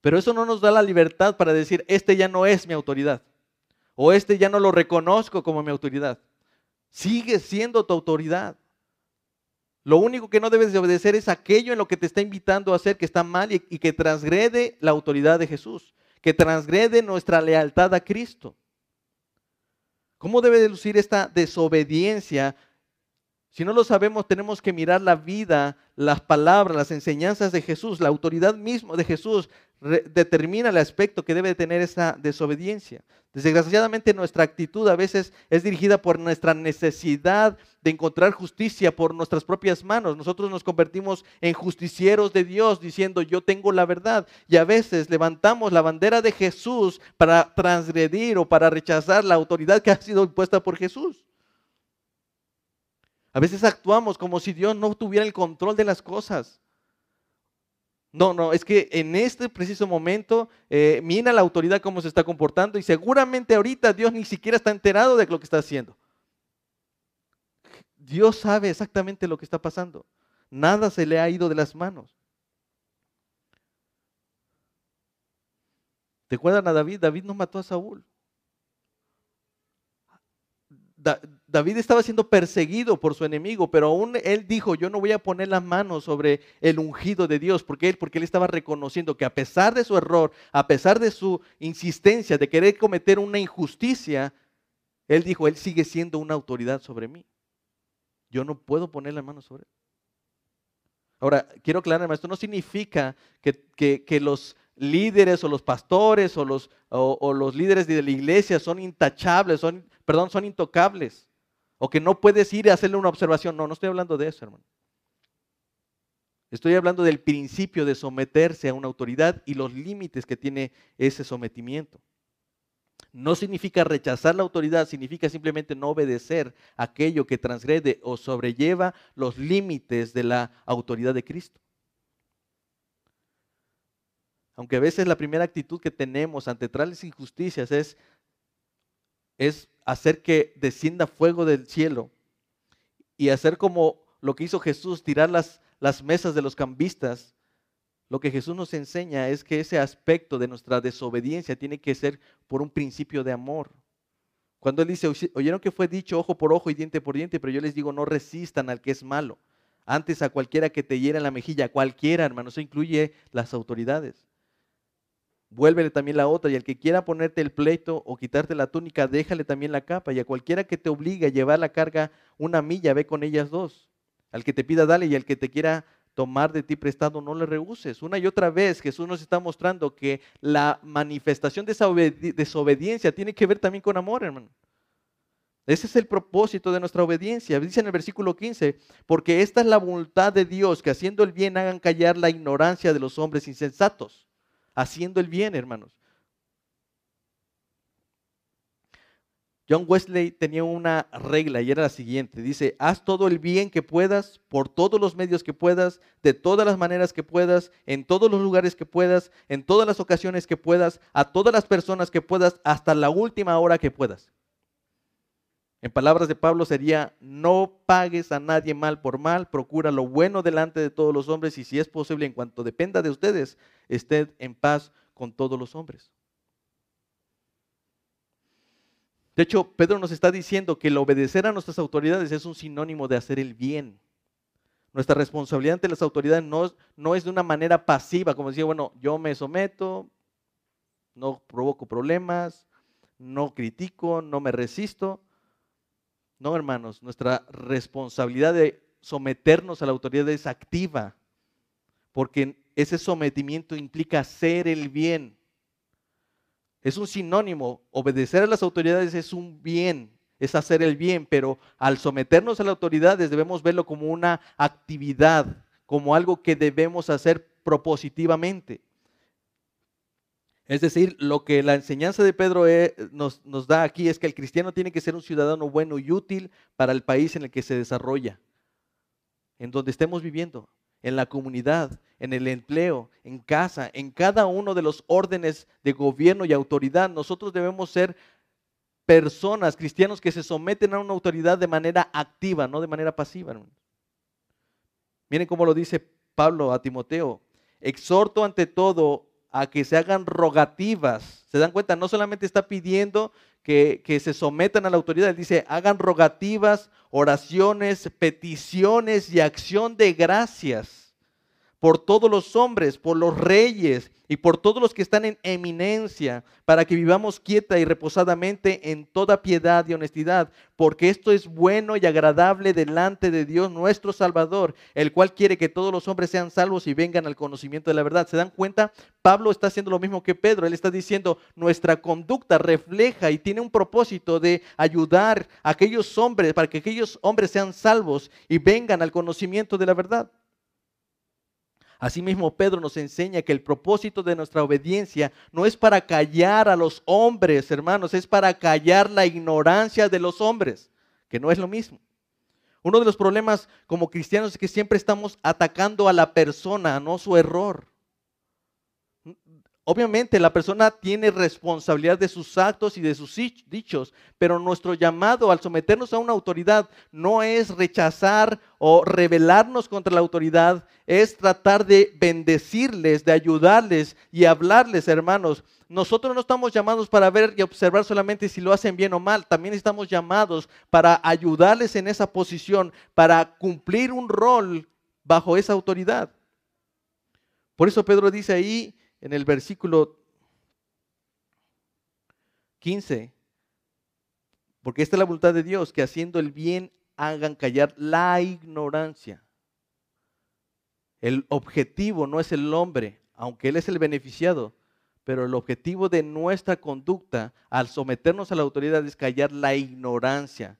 [SPEAKER 1] Pero eso no nos da la libertad para decir, este ya no es mi autoridad. O este ya no lo reconozco como mi autoridad. Sigue siendo tu autoridad. Lo único que no debes de obedecer es aquello en lo que te está invitando a hacer que está mal y, que transgrede la autoridad de Jesús, que transgrede nuestra lealtad a Cristo. ¿Cómo debe de lucir esta desobediencia si no lo sabemos, tenemos que mirar la vida, las palabras, las enseñanzas de Jesús. La autoridad misma de Jesús determina el aspecto que debe tener esa desobediencia. Desgraciadamente nuestra actitud a veces es dirigida por nuestra necesidad de encontrar justicia por nuestras propias manos. Nosotros nos convertimos en justicieros de Dios diciendo yo tengo la verdad. Y a veces levantamos la bandera de Jesús para transgredir o para rechazar la autoridad que ha sido impuesta por Jesús. A veces actuamos como si Dios no tuviera el control de las cosas. No, no, es que en este preciso momento eh, mira la autoridad cómo se está comportando y seguramente ahorita Dios ni siquiera está enterado de lo que está haciendo. Dios sabe exactamente lo que está pasando. Nada se le ha ido de las manos. ¿Te acuerdan a David? David no mató a Saúl. David estaba siendo perseguido por su enemigo, pero aún él dijo, yo no voy a poner las manos sobre el ungido de Dios, porque él, porque él estaba reconociendo que a pesar de su error, a pesar de su insistencia de querer cometer una injusticia, él dijo, él sigue siendo una autoridad sobre mí. Yo no puedo poner las manos sobre él. Ahora, quiero aclarar, esto no significa que, los líderes o los pastores o los, o los líderes de la iglesia son intachables, son perdón, son intocables. O que no puedes ir a hacerle una observación. No, no estoy hablando de eso, hermano. Estoy hablando del principio de someterse a una autoridad y los límites que tiene ese sometimiento. No significa rechazar la autoridad, significa simplemente no obedecer aquello que transgrede o sobrelleva los límites de la autoridad de Cristo. Aunque a veces la primera actitud que tenemos ante tales injusticias es, es hacer que descienda fuego del cielo y hacer como lo que hizo Jesús, tirar las, las mesas de los cambistas, lo que Jesús nos enseña es que ese aspecto de nuestra desobediencia tiene que ser por un principio de amor. Cuando Él dice, oyeron que fue dicho ojo por ojo y diente por diente, pero yo les digo, no resistan al que es malo. Antes a cualquiera que te hiera en la mejilla, cualquiera, hermano, eso incluye las autoridades vuélvele también la otra, y al que quiera ponerte el pleito o quitarte la túnica, déjale también la capa, y a cualquiera que te obligue a llevar la carga una milla, ve con ellas dos. Al que te pida, dale, y al que te quiera tomar de ti prestado, no le rehuses. Una y otra vez Jesús nos está mostrando que la manifestación de esa desobediencia tiene que ver también con amor, hermano. Ese es el propósito de nuestra obediencia. Dice en el versículo 15, porque esta es la voluntad de Dios, que haciendo el bien hagan callar la ignorancia de los hombres insensatos haciendo el bien, hermanos. John Wesley tenía una regla y era la siguiente. Dice, haz todo el bien que puedas, por todos los medios que puedas, de todas las maneras que puedas, en todos los lugares que puedas, en todas las ocasiones que puedas, a todas las personas que puedas, hasta la última hora que puedas. En palabras de Pablo sería, no pagues a nadie mal por mal, procura lo bueno delante de todos los hombres y si es posible, en cuanto dependa de ustedes, ested en paz con todos los hombres. De hecho, Pedro nos está diciendo que el obedecer a nuestras autoridades es un sinónimo de hacer el bien. Nuestra responsabilidad ante las autoridades no, no es de una manera pasiva, como decía, bueno, yo me someto, no provoco problemas, no critico, no me resisto. No, hermanos, nuestra responsabilidad de someternos a la autoridad es activa, porque ese sometimiento implica hacer el bien. Es un sinónimo, obedecer a las autoridades es un bien, es hacer el bien, pero al someternos a las autoridades debemos verlo como una actividad, como algo que debemos hacer propositivamente. Es decir, lo que la enseñanza de Pedro eh, nos, nos, da aquí es que el cristiano tiene que ser un ciudadano bueno y útil para el país en el que se desarrolla, en donde estemos viviendo, en la comunidad, en el empleo, en casa, en cada uno de los órdenes de gobierno y autoridad. Nosotros debemos ser personas, cristianos que se someten a una autoridad de manera activa, no de manera pasiva. Miren cómo lo dice Pablo a Timoteo. Exhorto ante todo a que se hagan rogativas. ¿Se dan cuenta? No solamente está pidiendo que, que, se sometan a la autoridad, dice, hagan rogativas, oraciones, peticiones y acción de gracias por todos los hombres, por los reyes y por todos los que están en eminencia, para que vivamos quieta y reposadamente en toda piedad y honestidad, porque esto es bueno y agradable delante de Dios nuestro Salvador, el cual quiere que todos los hombres sean salvos y vengan al conocimiento de la verdad. ¿Se dan cuenta? Pablo está haciendo lo mismo que Pedro, él está diciendo, nuestra conducta refleja y tiene un propósito de ayudar a aquellos hombres, para que aquellos hombres sean salvos y vengan al conocimiento de la verdad. Asimismo, Pedro nos enseña que el propósito de nuestra obediencia no es para callar a los hombres, hermanos, es para callar la ignorancia de los hombres, que no es lo mismo. Uno de los problemas como cristianos es que siempre estamos atacando a la persona, no su error. Obviamente la persona tiene responsabilidad de sus actos y de sus dichos, pero nuestro llamado al someternos a una autoridad no es rechazar o rebelarnos contra la autoridad, es tratar de bendecirles, de ayudarles y hablarles, hermanos. Nosotros no estamos llamados para ver y observar solamente si lo hacen bien o mal, también estamos llamados para ayudarles en esa posición, para cumplir un rol bajo esa autoridad. Por eso Pedro dice ahí, en el versículo 15, porque esta es la voluntad de Dios, que haciendo el bien hagan callar la ignorancia. El objetivo no es el hombre, aunque él es el beneficiado, pero el objetivo de nuestra conducta al someternos a la autoridad es callar la ignorancia.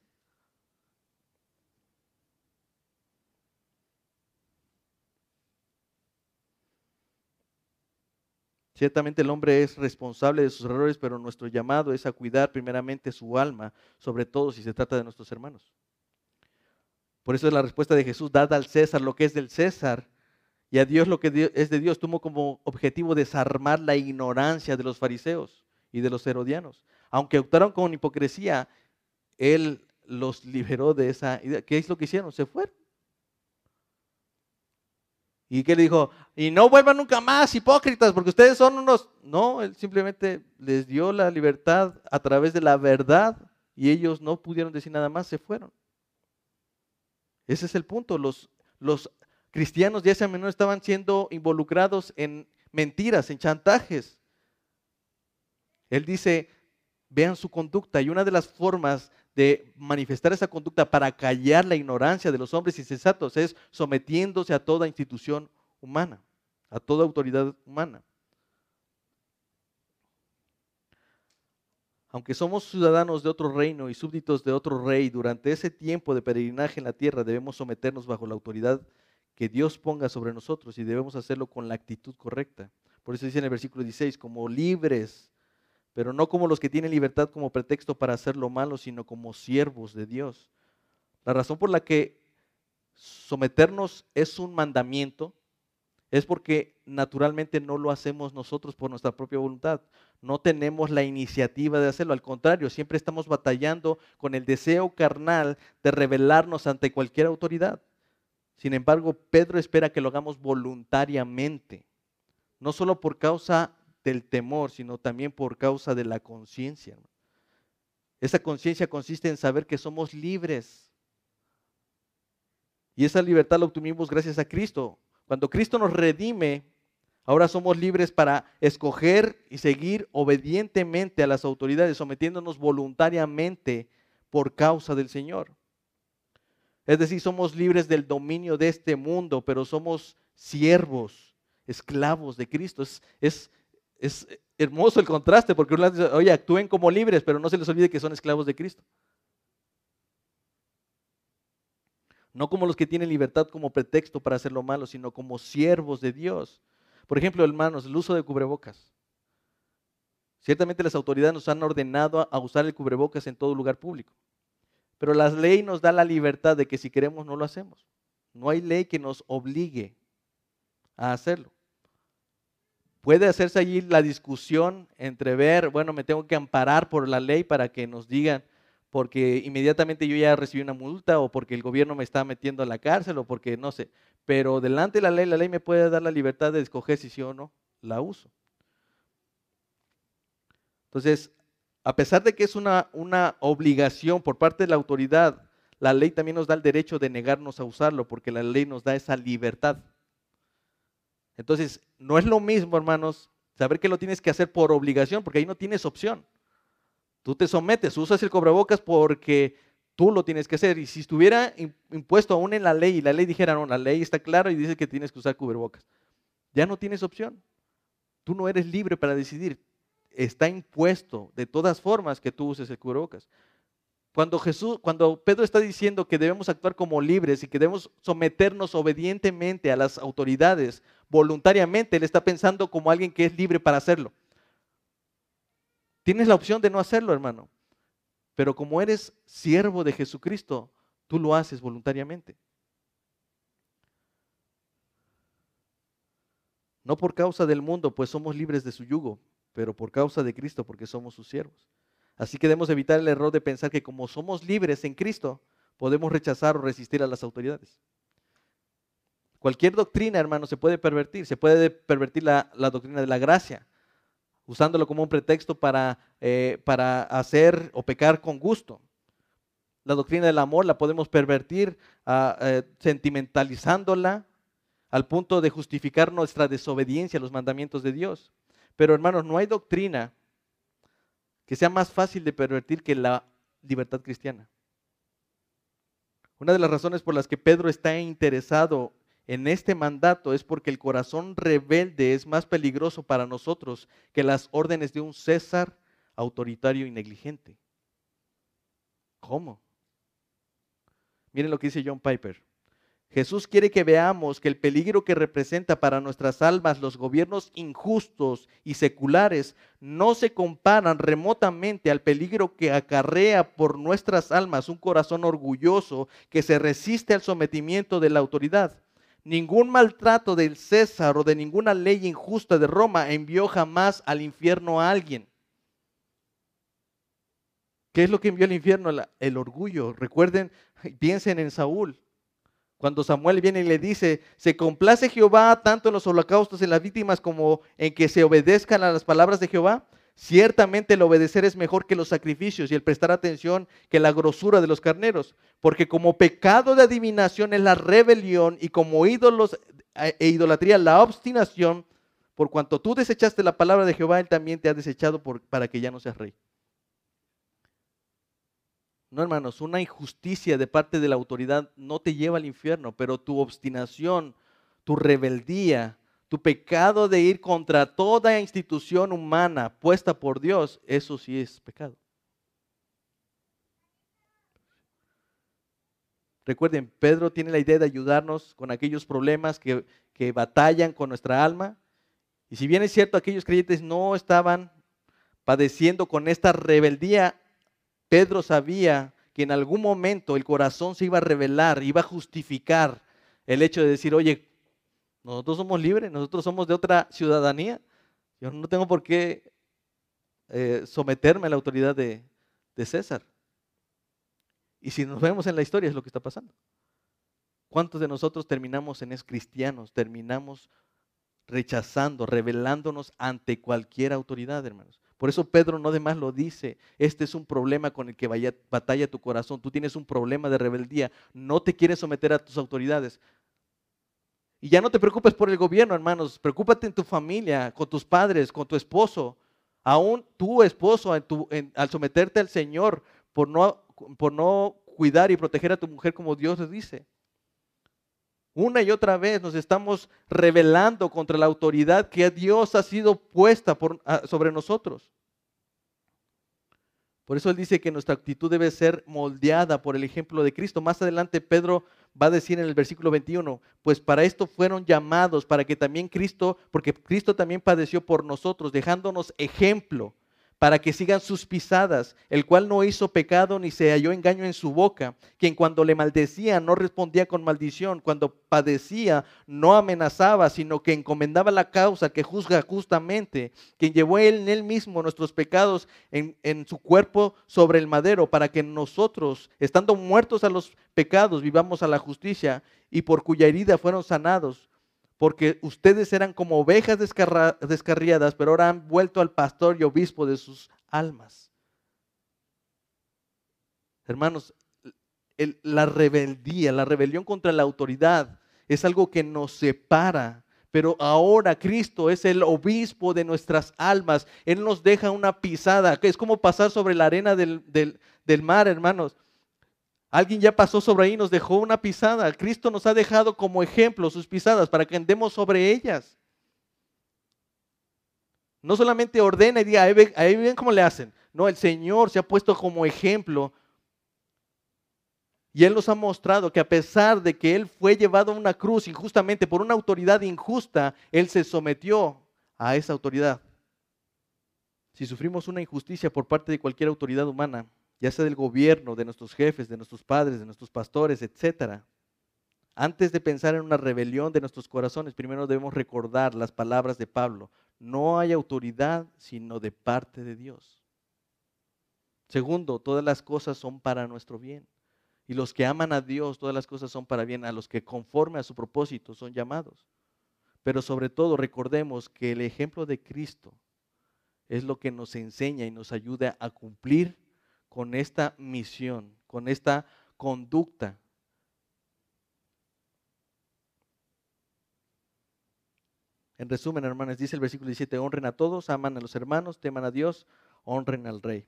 [SPEAKER 1] Ciertamente el hombre es responsable de sus errores, pero nuestro llamado es a cuidar primeramente su alma, sobre todo si se trata de nuestros hermanos. Por eso es la respuesta de Jesús, dada al César lo que es del César y a Dios lo que es de Dios. Tuvo como objetivo desarmar la ignorancia de los fariseos y de los herodianos. Aunque optaron con hipocresía, Él los liberó de esa idea. ¿Qué es lo que hicieron? Se fueron. ¿Y qué le dijo? Y no vuelvan nunca más, hipócritas, porque ustedes son unos... No, él simplemente les dio la libertad a través de la verdad y ellos no pudieron decir nada más, se fueron. Ese es el punto. Los, los cristianos de ese menor estaban siendo involucrados en mentiras, en chantajes. Él dice, vean su conducta y una de las formas de manifestar esa conducta para callar la ignorancia de los hombres insensatos es sometiéndose a toda institución humana, a toda autoridad humana. Aunque somos ciudadanos de otro reino y súbditos de otro rey, durante ese tiempo de peregrinaje en la tierra debemos someternos bajo la autoridad que Dios ponga sobre nosotros y debemos hacerlo con la actitud correcta. Por eso dice en el versículo 16, como libres pero no como los que tienen libertad como pretexto para hacer lo malo, sino como siervos de Dios. La razón por la que someternos es un mandamiento es porque naturalmente no lo hacemos nosotros por nuestra propia voluntad. No tenemos la iniciativa de hacerlo. Al contrario, siempre estamos batallando con el deseo carnal de rebelarnos ante cualquier autoridad. Sin embargo, Pedro espera que lo hagamos voluntariamente, no solo por causa del temor, sino también por causa de la conciencia. Esa conciencia consiste en saber que somos libres. Y esa libertad la obtuvimos gracias a Cristo. Cuando Cristo nos redime, ahora somos libres para escoger y seguir obedientemente a las autoridades, sometiéndonos voluntariamente por causa del Señor. Es decir, somos libres del dominio de este mundo, pero somos siervos, esclavos de Cristo. Es, es, hermoso el contraste, porque uno dice, oye, actúen como libres, pero no se les olvide que son esclavos de Cristo. No como los que tienen libertad como pretexto para hacer lo malo, sino como siervos de Dios. Por ejemplo, hermanos, el uso de cubrebocas. Ciertamente las autoridades nos han ordenado a usar el cubrebocas en todo lugar público. Pero la ley nos da la libertad de que si queremos no lo hacemos. No hay ley que nos obligue a hacerlo. Puede hacerse allí la discusión entre ver, bueno, me tengo que amparar por la ley para que nos digan, porque inmediatamente yo ya recibí una multa o porque el gobierno me está metiendo a la cárcel o porque no sé. Pero delante de la ley, la ley me puede dar la libertad de escoger si sí o no la uso. Entonces, a pesar de que es una, una obligación por parte de la autoridad, la ley también nos da el derecho de negarnos a usarlo porque la ley nos da esa libertad. Entonces, no es lo mismo, hermanos, saber que lo tienes que hacer por obligación, porque ahí no tienes opción. Tú te sometes, usas el cobrebocas porque tú lo tienes que hacer. Y si estuviera impuesto aún en la ley y la ley dijera, no, la ley está clara y dice que tienes que usar cubrebocas, ya no tienes opción. Tú no eres libre para decidir está impuesto de todas formas que tú uses el cubrebocas. Cuando Jesús, cuando Pedro está diciendo que debemos actuar como libres y que debemos someternos obedientemente a las autoridades voluntariamente, él está pensando como alguien que es libre para hacerlo. Tienes la opción de no hacerlo, hermano. Pero como eres siervo de Jesucristo, tú lo haces voluntariamente. No por causa del mundo, pues somos libres de su yugo, pero por causa de Cristo, porque somos sus siervos. Así que debemos evitar el error de pensar que como somos libres en Cristo, podemos rechazar o resistir a las autoridades. Cualquier doctrina, hermano, se puede pervertir. Se puede pervertir la, doctrina de la gracia, usándolo como un pretexto para, eh, para hacer o pecar con gusto. La doctrina del amor la podemos pervertir ah, eh, sentimentalizándola al punto de justificar nuestra desobediencia a los mandamientos de Dios. Pero hermanos, no hay doctrina que sea más fácil de pervertir que la libertad cristiana. Una de las razones por las que Pedro está interesado en este mandato es porque el corazón rebelde es más peligroso para nosotros que las órdenes de un César autoritario y negligente. ¿Cómo? Miren lo que dice John Piper. Jesús quiere que veamos que el peligro que representa para nuestras almas los gobiernos injustos y seculares no se comparan remotamente al peligro que acarrea por nuestras almas un corazón orgulloso que se resiste al sometimiento de la autoridad. Ningún maltrato del César o de ninguna ley injusta de Roma envió jamás al infierno a alguien. ¿Qué es lo que envió al infierno? El orgullo. Recuerden, piensen en Saúl. Cuando Samuel viene y le dice, se complace Jehová tanto en los holocaustos en las víctimas como en que se obedezcan a las palabras de Jehová. Ciertamente el obedecer es mejor que los sacrificios y el prestar atención que la grosura de los carneros, porque como pecado de adivinación es la rebelión y como ídolos eh, e idolatría la obstinación, por cuanto tú desechaste la palabra de Jehová, él también te ha desechado para que ya no seas rey. No, hermanos, una injusticia de parte de la autoridad no te lleva al infierno, pero tu obstinación, tu rebeldía, tu pecado de ir contra toda institución humana puesta por Dios, eso sí es pecado. Recuerden, Pedro tiene la idea de ayudarnos con aquellos problemas que, que batallan con nuestra alma. Y si bien es cierto, aquellos creyentes no estaban padeciendo con esta rebeldía, Pedro sabía que en algún momento el corazón se iba a revelar, iba a justificar el hecho de decir, oye, Nosotros somos libres, nosotros somos de otra ciudadanía. Yo no tengo por qué eh, someterme a la autoridad de, de César. Y si nos vemos en la historia es lo que está pasando. ¿Cuántos de nosotros terminamos en es cristianos? Terminamos rechazando, rebelándonos ante cualquier autoridad, hermanos. Por eso Pedro no de más lo dice. Este es un problema con el que vaya, batalla tu corazón. Tú tienes un problema de rebeldía. No te quieres someter a tus autoridades. Y ya no te preocupes por el gobierno, hermanos. Preocúpate en tu familia, con tus padres, con tu esposo. Aún tu esposo, al someterte al Señor, por no, por no cuidar y proteger a tu mujer como Dios les dice. Una y otra vez nos estamos rebelando contra la autoridad que Dios ha sido puesta sobre nosotros. Por eso él dice que nuestra actitud debe ser moldeada por el ejemplo de Cristo. Más adelante Pedro va a decir en el versículo 21, pues para esto fueron llamados, para que también Cristo, porque Cristo también padeció por nosotros, dejándonos ejemplo para que sigan sus pisadas, el cual no hizo pecado ni se halló engaño en su boca, quien cuando le maldecía no respondía con maldición, cuando padecía no amenazaba, sino que encomendaba la causa que juzga justamente, quien llevó él en él mismo nuestros pecados en, en su cuerpo sobre el madero, para que nosotros, estando muertos a los pecados, vivamos a la justicia, y por cuya herida fueron sanados porque ustedes eran como ovejas descarriadas, pero ahora han vuelto al pastor y obispo de sus almas. Hermanos, la rebeldía, la rebelión contra la autoridad es algo que nos separa. Pero ahora Cristo es el obispo de nuestras almas. Él nos deja una pisada, que es como pasar sobre la arena del, del mar, hermanos. Alguien ya pasó sobre ahí y nos dejó una pisada. Cristo nos ha dejado como ejemplo sus pisadas para que andemos sobre ellas. No solamente ordena y diga, ahí ven, cómo le hacen. No, el Señor se ha puesto como ejemplo. Y Él nos ha mostrado que a pesar de que Él fue llevado a una cruz injustamente por una autoridad injusta, Él se sometió a esa autoridad. Si sufrimos una injusticia por parte de cualquier autoridad humana, ya sea del gobierno, de nuestros jefes, de nuestros padres, de nuestros pastores, etc. Antes de pensar en una rebelión de nuestros corazones, primero debemos recordar las palabras de Pablo. No hay autoridad sino de parte de Dios. Segundo, todas las cosas son para nuestro bien. Y los que aman a Dios, todas las cosas son para bien. A los que conforme a su propósito son llamados. Pero sobre todo recordemos que el ejemplo de Cristo es lo que nos enseña y nos ayuda a cumplir con esta misión, con esta conducta. En resumen, hermanos, dice el versículo 17, honren a todos, aman a los hermanos, teman a Dios, honren al rey.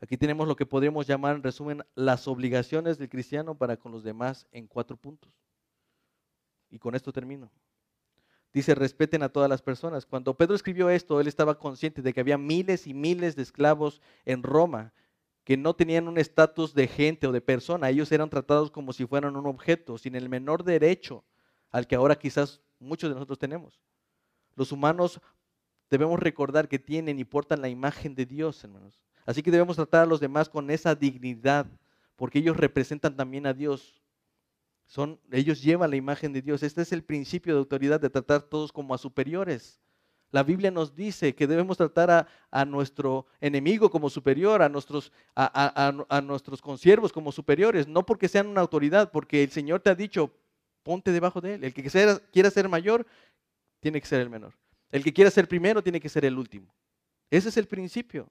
[SPEAKER 1] Aquí tenemos lo que podríamos llamar, en resumen, las obligaciones del cristiano para con los demás en cuatro puntos. Y con esto termino. Dice, respeten a todas las personas. Cuando Pedro escribió esto, él estaba consciente de que había miles y miles de esclavos en Roma que no tenían un estatus de gente o de persona, ellos eran tratados como si fueran un objeto, sin el menor derecho al que ahora quizás muchos de nosotros tenemos. Los humanos debemos recordar que tienen y portan la imagen de Dios, hermanos. Así que debemos tratar a los demás con esa dignidad, porque ellos representan también a Dios. Son, ellos llevan la imagen de Dios. Este es el principio de autoridad, de tratar a todos como a superiores. La Biblia nos dice que debemos tratar a, nuestro enemigo como superior, a nuestros, a, nuestros consiervos como superiores, no porque sean una autoridad, porque el Señor te ha dicho, ponte debajo de él. El que quiera ser mayor, tiene que ser el menor. El que quiera ser primero, tiene que ser el último. Ese es el principio.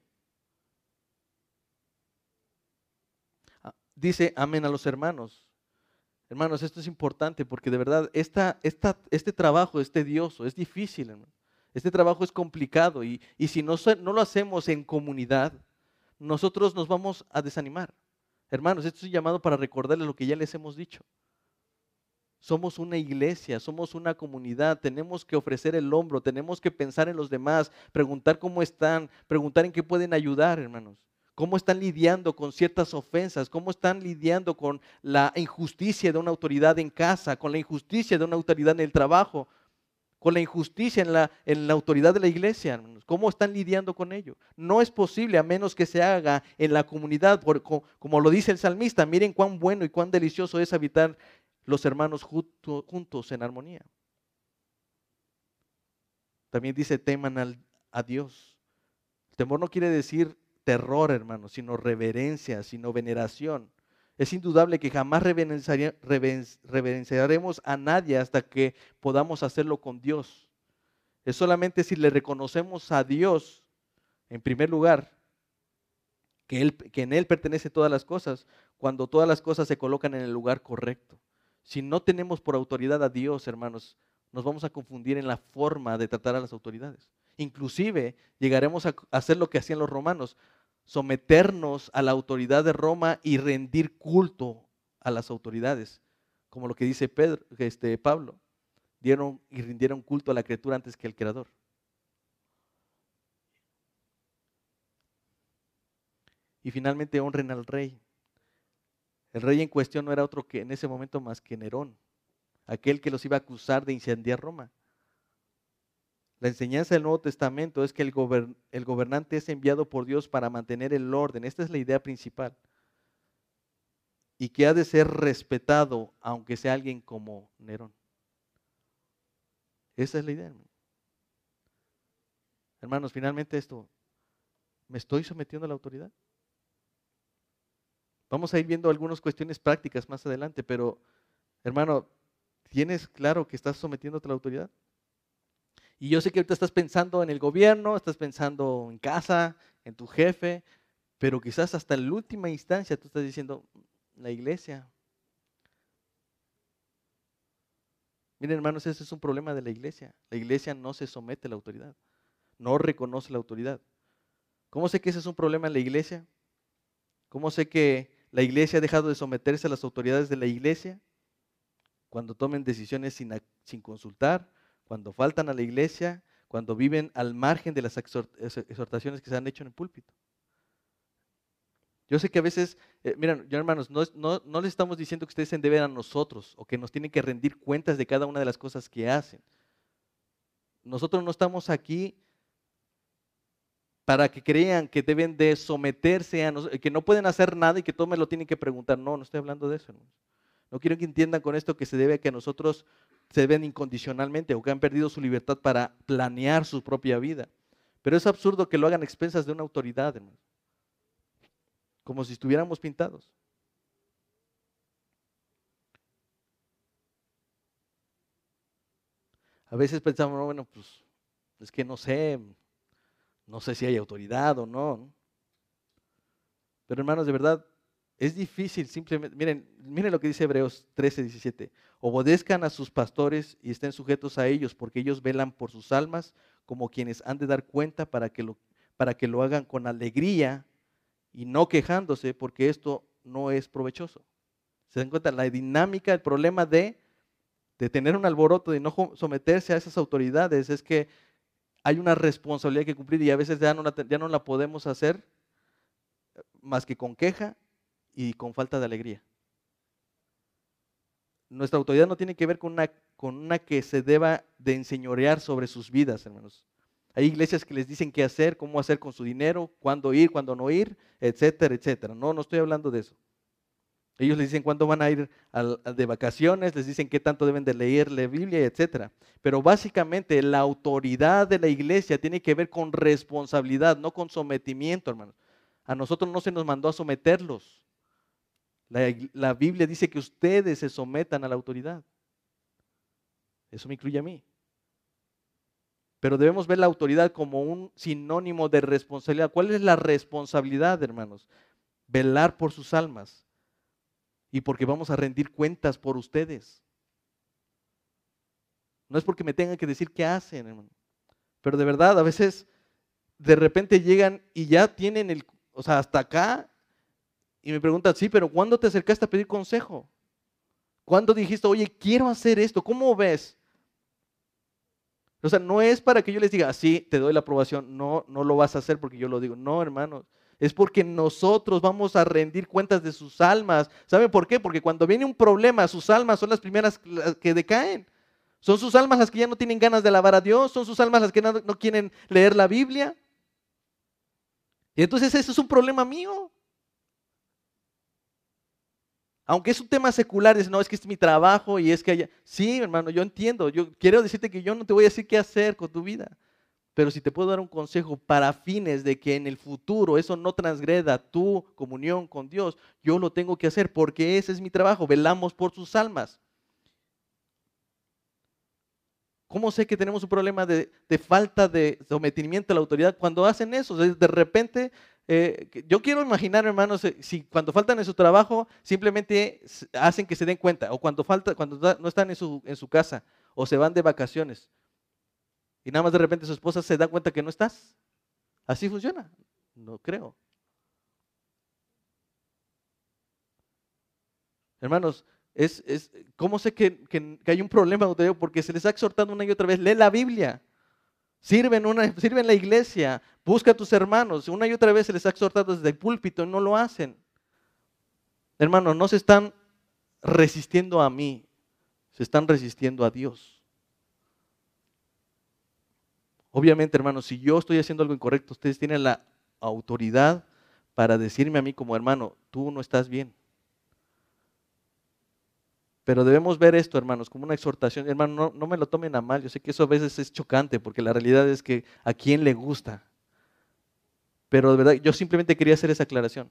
[SPEAKER 1] Ah, dice, amen a los hermanos. Hermanos, esto es importante porque de verdad esta, este trabajo es tedioso, es difícil, hermano. Este trabajo es complicado y, si no, no, lo hacemos en comunidad, nosotros nos vamos a desanimar. Hermanos, esto es un llamado para recordarles lo que ya les hemos dicho. Somos una iglesia, somos una comunidad, tenemos que ofrecer el hombro, tenemos que pensar en los demás, preguntar cómo están, preguntar en qué pueden ayudar, hermanos. Cómo están lidiando con ciertas ofensas, cómo están lidiando con la injusticia de una autoridad en casa, con la injusticia de una autoridad en el trabajo, con la injusticia en la, en la autoridad de la iglesia, ¿Cómo están lidiando con ello? No es posible a menos que se haga en la comunidad, como lo dice el salmista, miren cuán bueno y cuán delicioso es habitar los hermanos juntos en armonía. También dice teman a Dios. El temor no quiere decir terror, hermano, sino reverencia, sino veneración. Es indudable que jamás reverenciaremos a nadie hasta que podamos hacerlo con Dios. Es solamente si le reconocemos a Dios, en primer lugar, que, en Él pertenece todas las cosas, cuando todas las cosas se colocan en el lugar correcto. Si no tenemos por autoridad a Dios, hermanos, nos vamos a confundir en la forma de tratar a las autoridades. Inclusive llegaremos a hacer lo que hacían los romanos, someternos a la autoridad de Roma y rendir culto a las autoridades, como lo que dice Pedro, este, Pablo, dieron y rindieron culto a la criatura antes que al creador. Y finalmente honren al rey. El rey en cuestión no era otro que en ese momento más que Nerón, aquel que los iba a acusar de incendiar Roma. La enseñanza del Nuevo Testamento es que el, gobernante es enviado por Dios para mantener el orden. Esta es la idea principal. Y que ha de ser respetado, aunque sea alguien como Nerón. Esa es la idea. Hermanos, finalmente esto, ¿me estoy sometiendo a la autoridad? Vamos a ir viendo algunas cuestiones prácticas más adelante, pero hermano, ¿tienes claro que estás sometiéndote a la autoridad? Y yo sé que ahorita estás pensando en el gobierno, estás pensando en casa, en tu jefe, pero quizás hasta la última instancia tú estás diciendo, la iglesia. Miren hermanos, ese es un problema de la iglesia. La iglesia no se somete a la autoridad, no reconoce la autoridad. ¿Cómo sé que ese es un problema en la iglesia? ¿Cómo sé que la iglesia ha dejado de someterse a las autoridades de la iglesia? Cuando tomen decisiones sin, sin consultar, cuando faltan a la iglesia, cuando viven al margen de las exhortaciones que se han hecho en el púlpito. Yo sé que a veces, eh, miren, hermanos, no, no, les estamos diciendo que ustedes se deben a nosotros o que nos tienen que rendir cuentas de cada una de las cosas que hacen. Nosotros no estamos aquí para que crean que deben de someterse a nosotros, que no pueden hacer nada y que todo me lo tienen que preguntar. No, no estoy hablando de eso. Hermanos. No quiero que entiendan con esto que se debe a que nosotros se ven incondicionalmente o que han perdido su libertad para planear su propia vida. Pero es absurdo que lo hagan expensas de una autoridad, hermano. Como si estuviéramos pintados. A veces pensamos, bueno, pues es que no sé, no sé si hay autoridad o no. Pero hermanos, de verdad, es difícil simplemente, miren, miren lo que dice Hebreos 13, 17. Obedezcan a sus pastores y estén sujetos a ellos, porque ellos velan por sus almas como quienes han de dar cuenta para que lo, para que lo hagan con alegría y no quejándose, porque esto no es provechoso. ¿Se dan cuenta? La dinámica, el problema de, de tener un alboroto, de no someterse a esas autoridades, es que hay una responsabilidad que cumplir y a veces ya no la, ya no la podemos hacer más que con queja y con falta de alegría. Nuestra autoridad no tiene que ver con una, con una que se deba de enseñorear sobre sus vidas, hermanos. Hay iglesias que les dicen qué hacer, cómo hacer con su dinero, cuándo ir, cuándo no ir, etcétera, etcétera. No, no estoy hablando de eso. Ellos les dicen cuándo van a ir de vacaciones, les dicen qué tanto deben de leer la Biblia, etcétera. Pero básicamente la autoridad de la iglesia tiene que ver con responsabilidad, no con sometimiento, hermanos. A nosotros no se nos mandó a someterlos. La, Biblia dice que ustedes se sometan a la autoridad. Eso me incluye a mí. Pero debemos ver la autoridad como un sinónimo de responsabilidad. ¿Cuál es la responsabilidad, hermanos? Velar por sus almas. Y porque vamos a rendir cuentas por ustedes. No es porque me tengan que decir qué hacen, hermano. Pero de verdad, a veces de repente llegan y ya tienen el, o sea, hasta acá y me preguntan, sí, pero ¿cuándo te acercaste a pedir consejo? ¿Cuándo dijiste, oye, quiero hacer esto? ¿Cómo ves? O sea, no es para que yo les diga, sí, te doy la aprobación. No, no lo vas a hacer porque yo lo digo. No, hermanos. Es porque nosotros vamos a rendir cuentas de sus almas. ¿Saben por qué? Porque cuando viene un problema, sus almas son las primeras que decaen. Son sus almas las que ya no tienen ganas de alabar a Dios. Son sus almas las que no, quieren leer la Biblia. Y entonces ese es un problema mío. Aunque es un tema secular, es no, es que es mi trabajo y es que haya... Sí, hermano, yo entiendo. Yo quiero decirte que yo no te voy a decir qué hacer con tu vida. Pero si te puedo dar un consejo para fines de que en el futuro eso no transgreda tu comunión con Dios, yo lo tengo que hacer porque ese es mi trabajo. Velamos por sus almas. ¿Cómo sé que tenemos un problema de, falta de sometimiento a la autoridad cuando hacen eso? de repente, eh, yo quiero imaginar, hermanos, eh, si cuando faltan en su trabajo, simplemente hacen que se den cuenta, o cuando, falta, cuando no están en su, en su casa, o se van de vacaciones, y nada más de repente su esposa se da cuenta que no estás. Así funciona. No creo. Hermanos, es, es, ¿Cómo sé que, hay un problema Porque se les ha exhortado una y otra vez, lee la Biblia, sirve en, una, sirve en la iglesia, busca a tus hermanos. Una y otra vez se les ha exhortado desde el púlpito y no lo hacen. Hermanos, no se están resistiendo a mí, se están resistiendo a Dios. Obviamente, hermanos, si yo estoy haciendo algo incorrecto, ustedes tienen la autoridad para decirme a mí como hermano, tú no estás bien. Pero debemos ver esto, hermanos, como una exhortación. Hermano, no, me lo tomen a mal. Yo sé que eso a veces es chocante, porque la realidad es que a quién le gusta. Pero de verdad, yo simplemente quería hacer esa aclaración.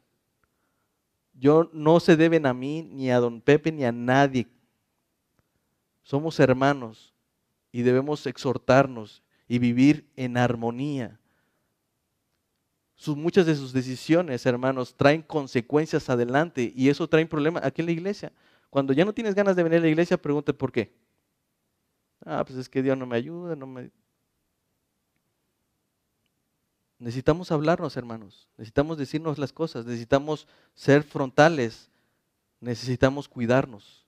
[SPEAKER 1] Yo no se deben a mí, ni a don Pepe, ni a nadie. Somos hermanos y debemos exhortarnos y vivir en armonía. Sus, muchas de sus decisiones, hermanos, traen consecuencias adelante y eso trae problemas aquí en la iglesia. Cuando ya no tienes ganas de venir a la iglesia, pregúntate por qué. Ah, pues es que Dios no me ayuda, no me... Necesitamos hablarnos, hermanos. Necesitamos decirnos las cosas. Necesitamos ser frontales. Necesitamos cuidarnos.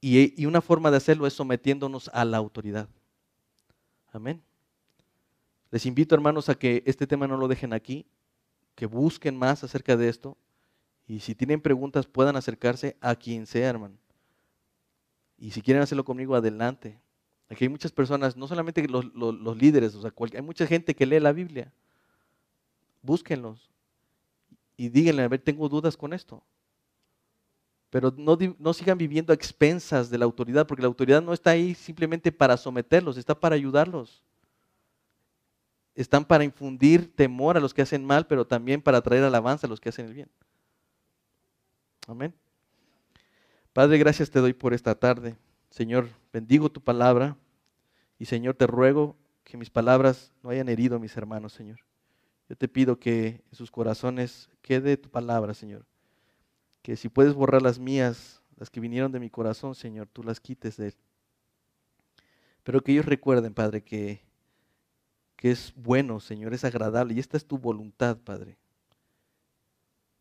[SPEAKER 1] Y una forma de hacerlo es sometiéndonos a la autoridad. Amén. Les invito, hermanos, a que este tema no lo dejen aquí, que busquen más acerca de esto, y si tienen preguntas, puedan acercarse a quien sea, hermano. Y si quieren hacerlo conmigo, adelante. Aquí hay muchas personas, no solamente los, líderes, hay mucha gente que lee la Biblia. Búsquenlos y díganle, a ver, tengo dudas con esto. Pero no, no sigan viviendo a expensas de la autoridad, porque la autoridad no está ahí simplemente para someterlos, está para ayudarlos. Están para infundir temor a los que hacen mal, pero también para traer alabanza a los que hacen el bien. Amén. Padre, gracias te doy por esta tarde. Señor, bendigo tu palabra y Señor, te ruego que mis palabras no hayan herido a mis hermanos, Señor. Yo te pido que en sus corazones quede tu palabra, Señor. Que si puedes borrar las mías, las que vinieron de mi corazón, Señor, tú las quites de él. Pero que ellos recuerden, Padre, que, que es bueno, Señor, es agradable y esta es tu voluntad, Padre.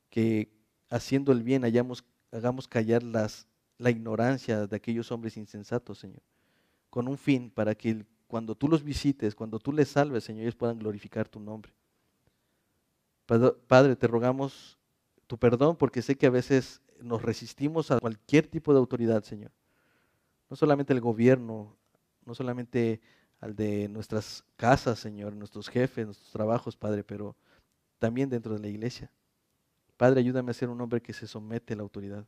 [SPEAKER 1] Que haciendo el bien hagamos callar la ignorancia de aquellos hombres insensatos, Señor, con un fin para que cuando tú los visites, cuando tú les salves, Señor, ellos puedan glorificar tu nombre. Padre, te rogamos tu perdón porque sé que a veces nos resistimos a cualquier tipo de autoridad, Señor. No solamente el gobierno, no solamente al de nuestras casas, Señor, nuestros jefes, nuestros trabajos, Padre, pero también dentro de la iglesia. Padre, ayúdame a ser un hombre que se somete a la autoridad.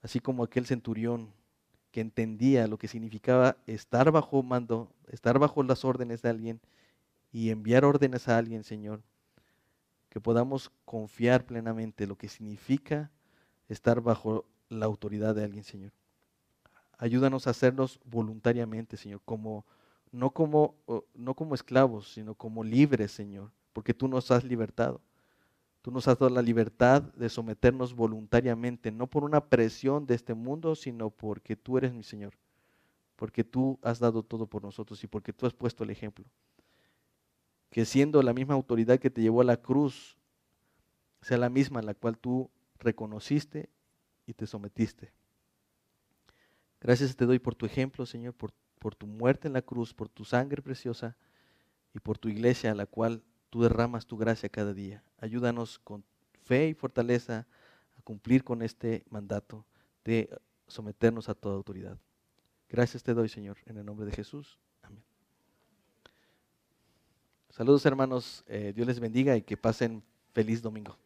[SPEAKER 1] Así como aquel centurión que entendía lo que significaba estar bajo mando, estar bajo las órdenes de alguien y enviar órdenes a alguien, Señor. Que podamos confiar plenamente lo que significa estar bajo la autoridad de alguien, Señor. Ayúdanos a hacernos voluntariamente, Señor, como no como no como esclavos, sino como libres, Señor, porque tú nos has libertado. Tú nos has dado la libertad de someternos voluntariamente, no por una presión de este mundo, sino porque tú eres mi Señor, porque tú has dado todo por nosotros y porque tú has puesto el ejemplo. Que siendo la misma autoridad que te llevó a la cruz, sea la misma la cual tú reconociste y te sometiste. Gracias te doy por tu ejemplo, Señor, por tu muerte en la cruz, por tu sangre preciosa y por tu iglesia a la cual tú derramas tu gracia cada día. Ayúdanos con fe y fortaleza a cumplir con este mandato de someternos a toda autoridad. Gracias te doy, Señor, en el nombre de Jesús. Amén. Saludos, hermanos. Eh, Dios les bendiga y que pasen feliz domingo.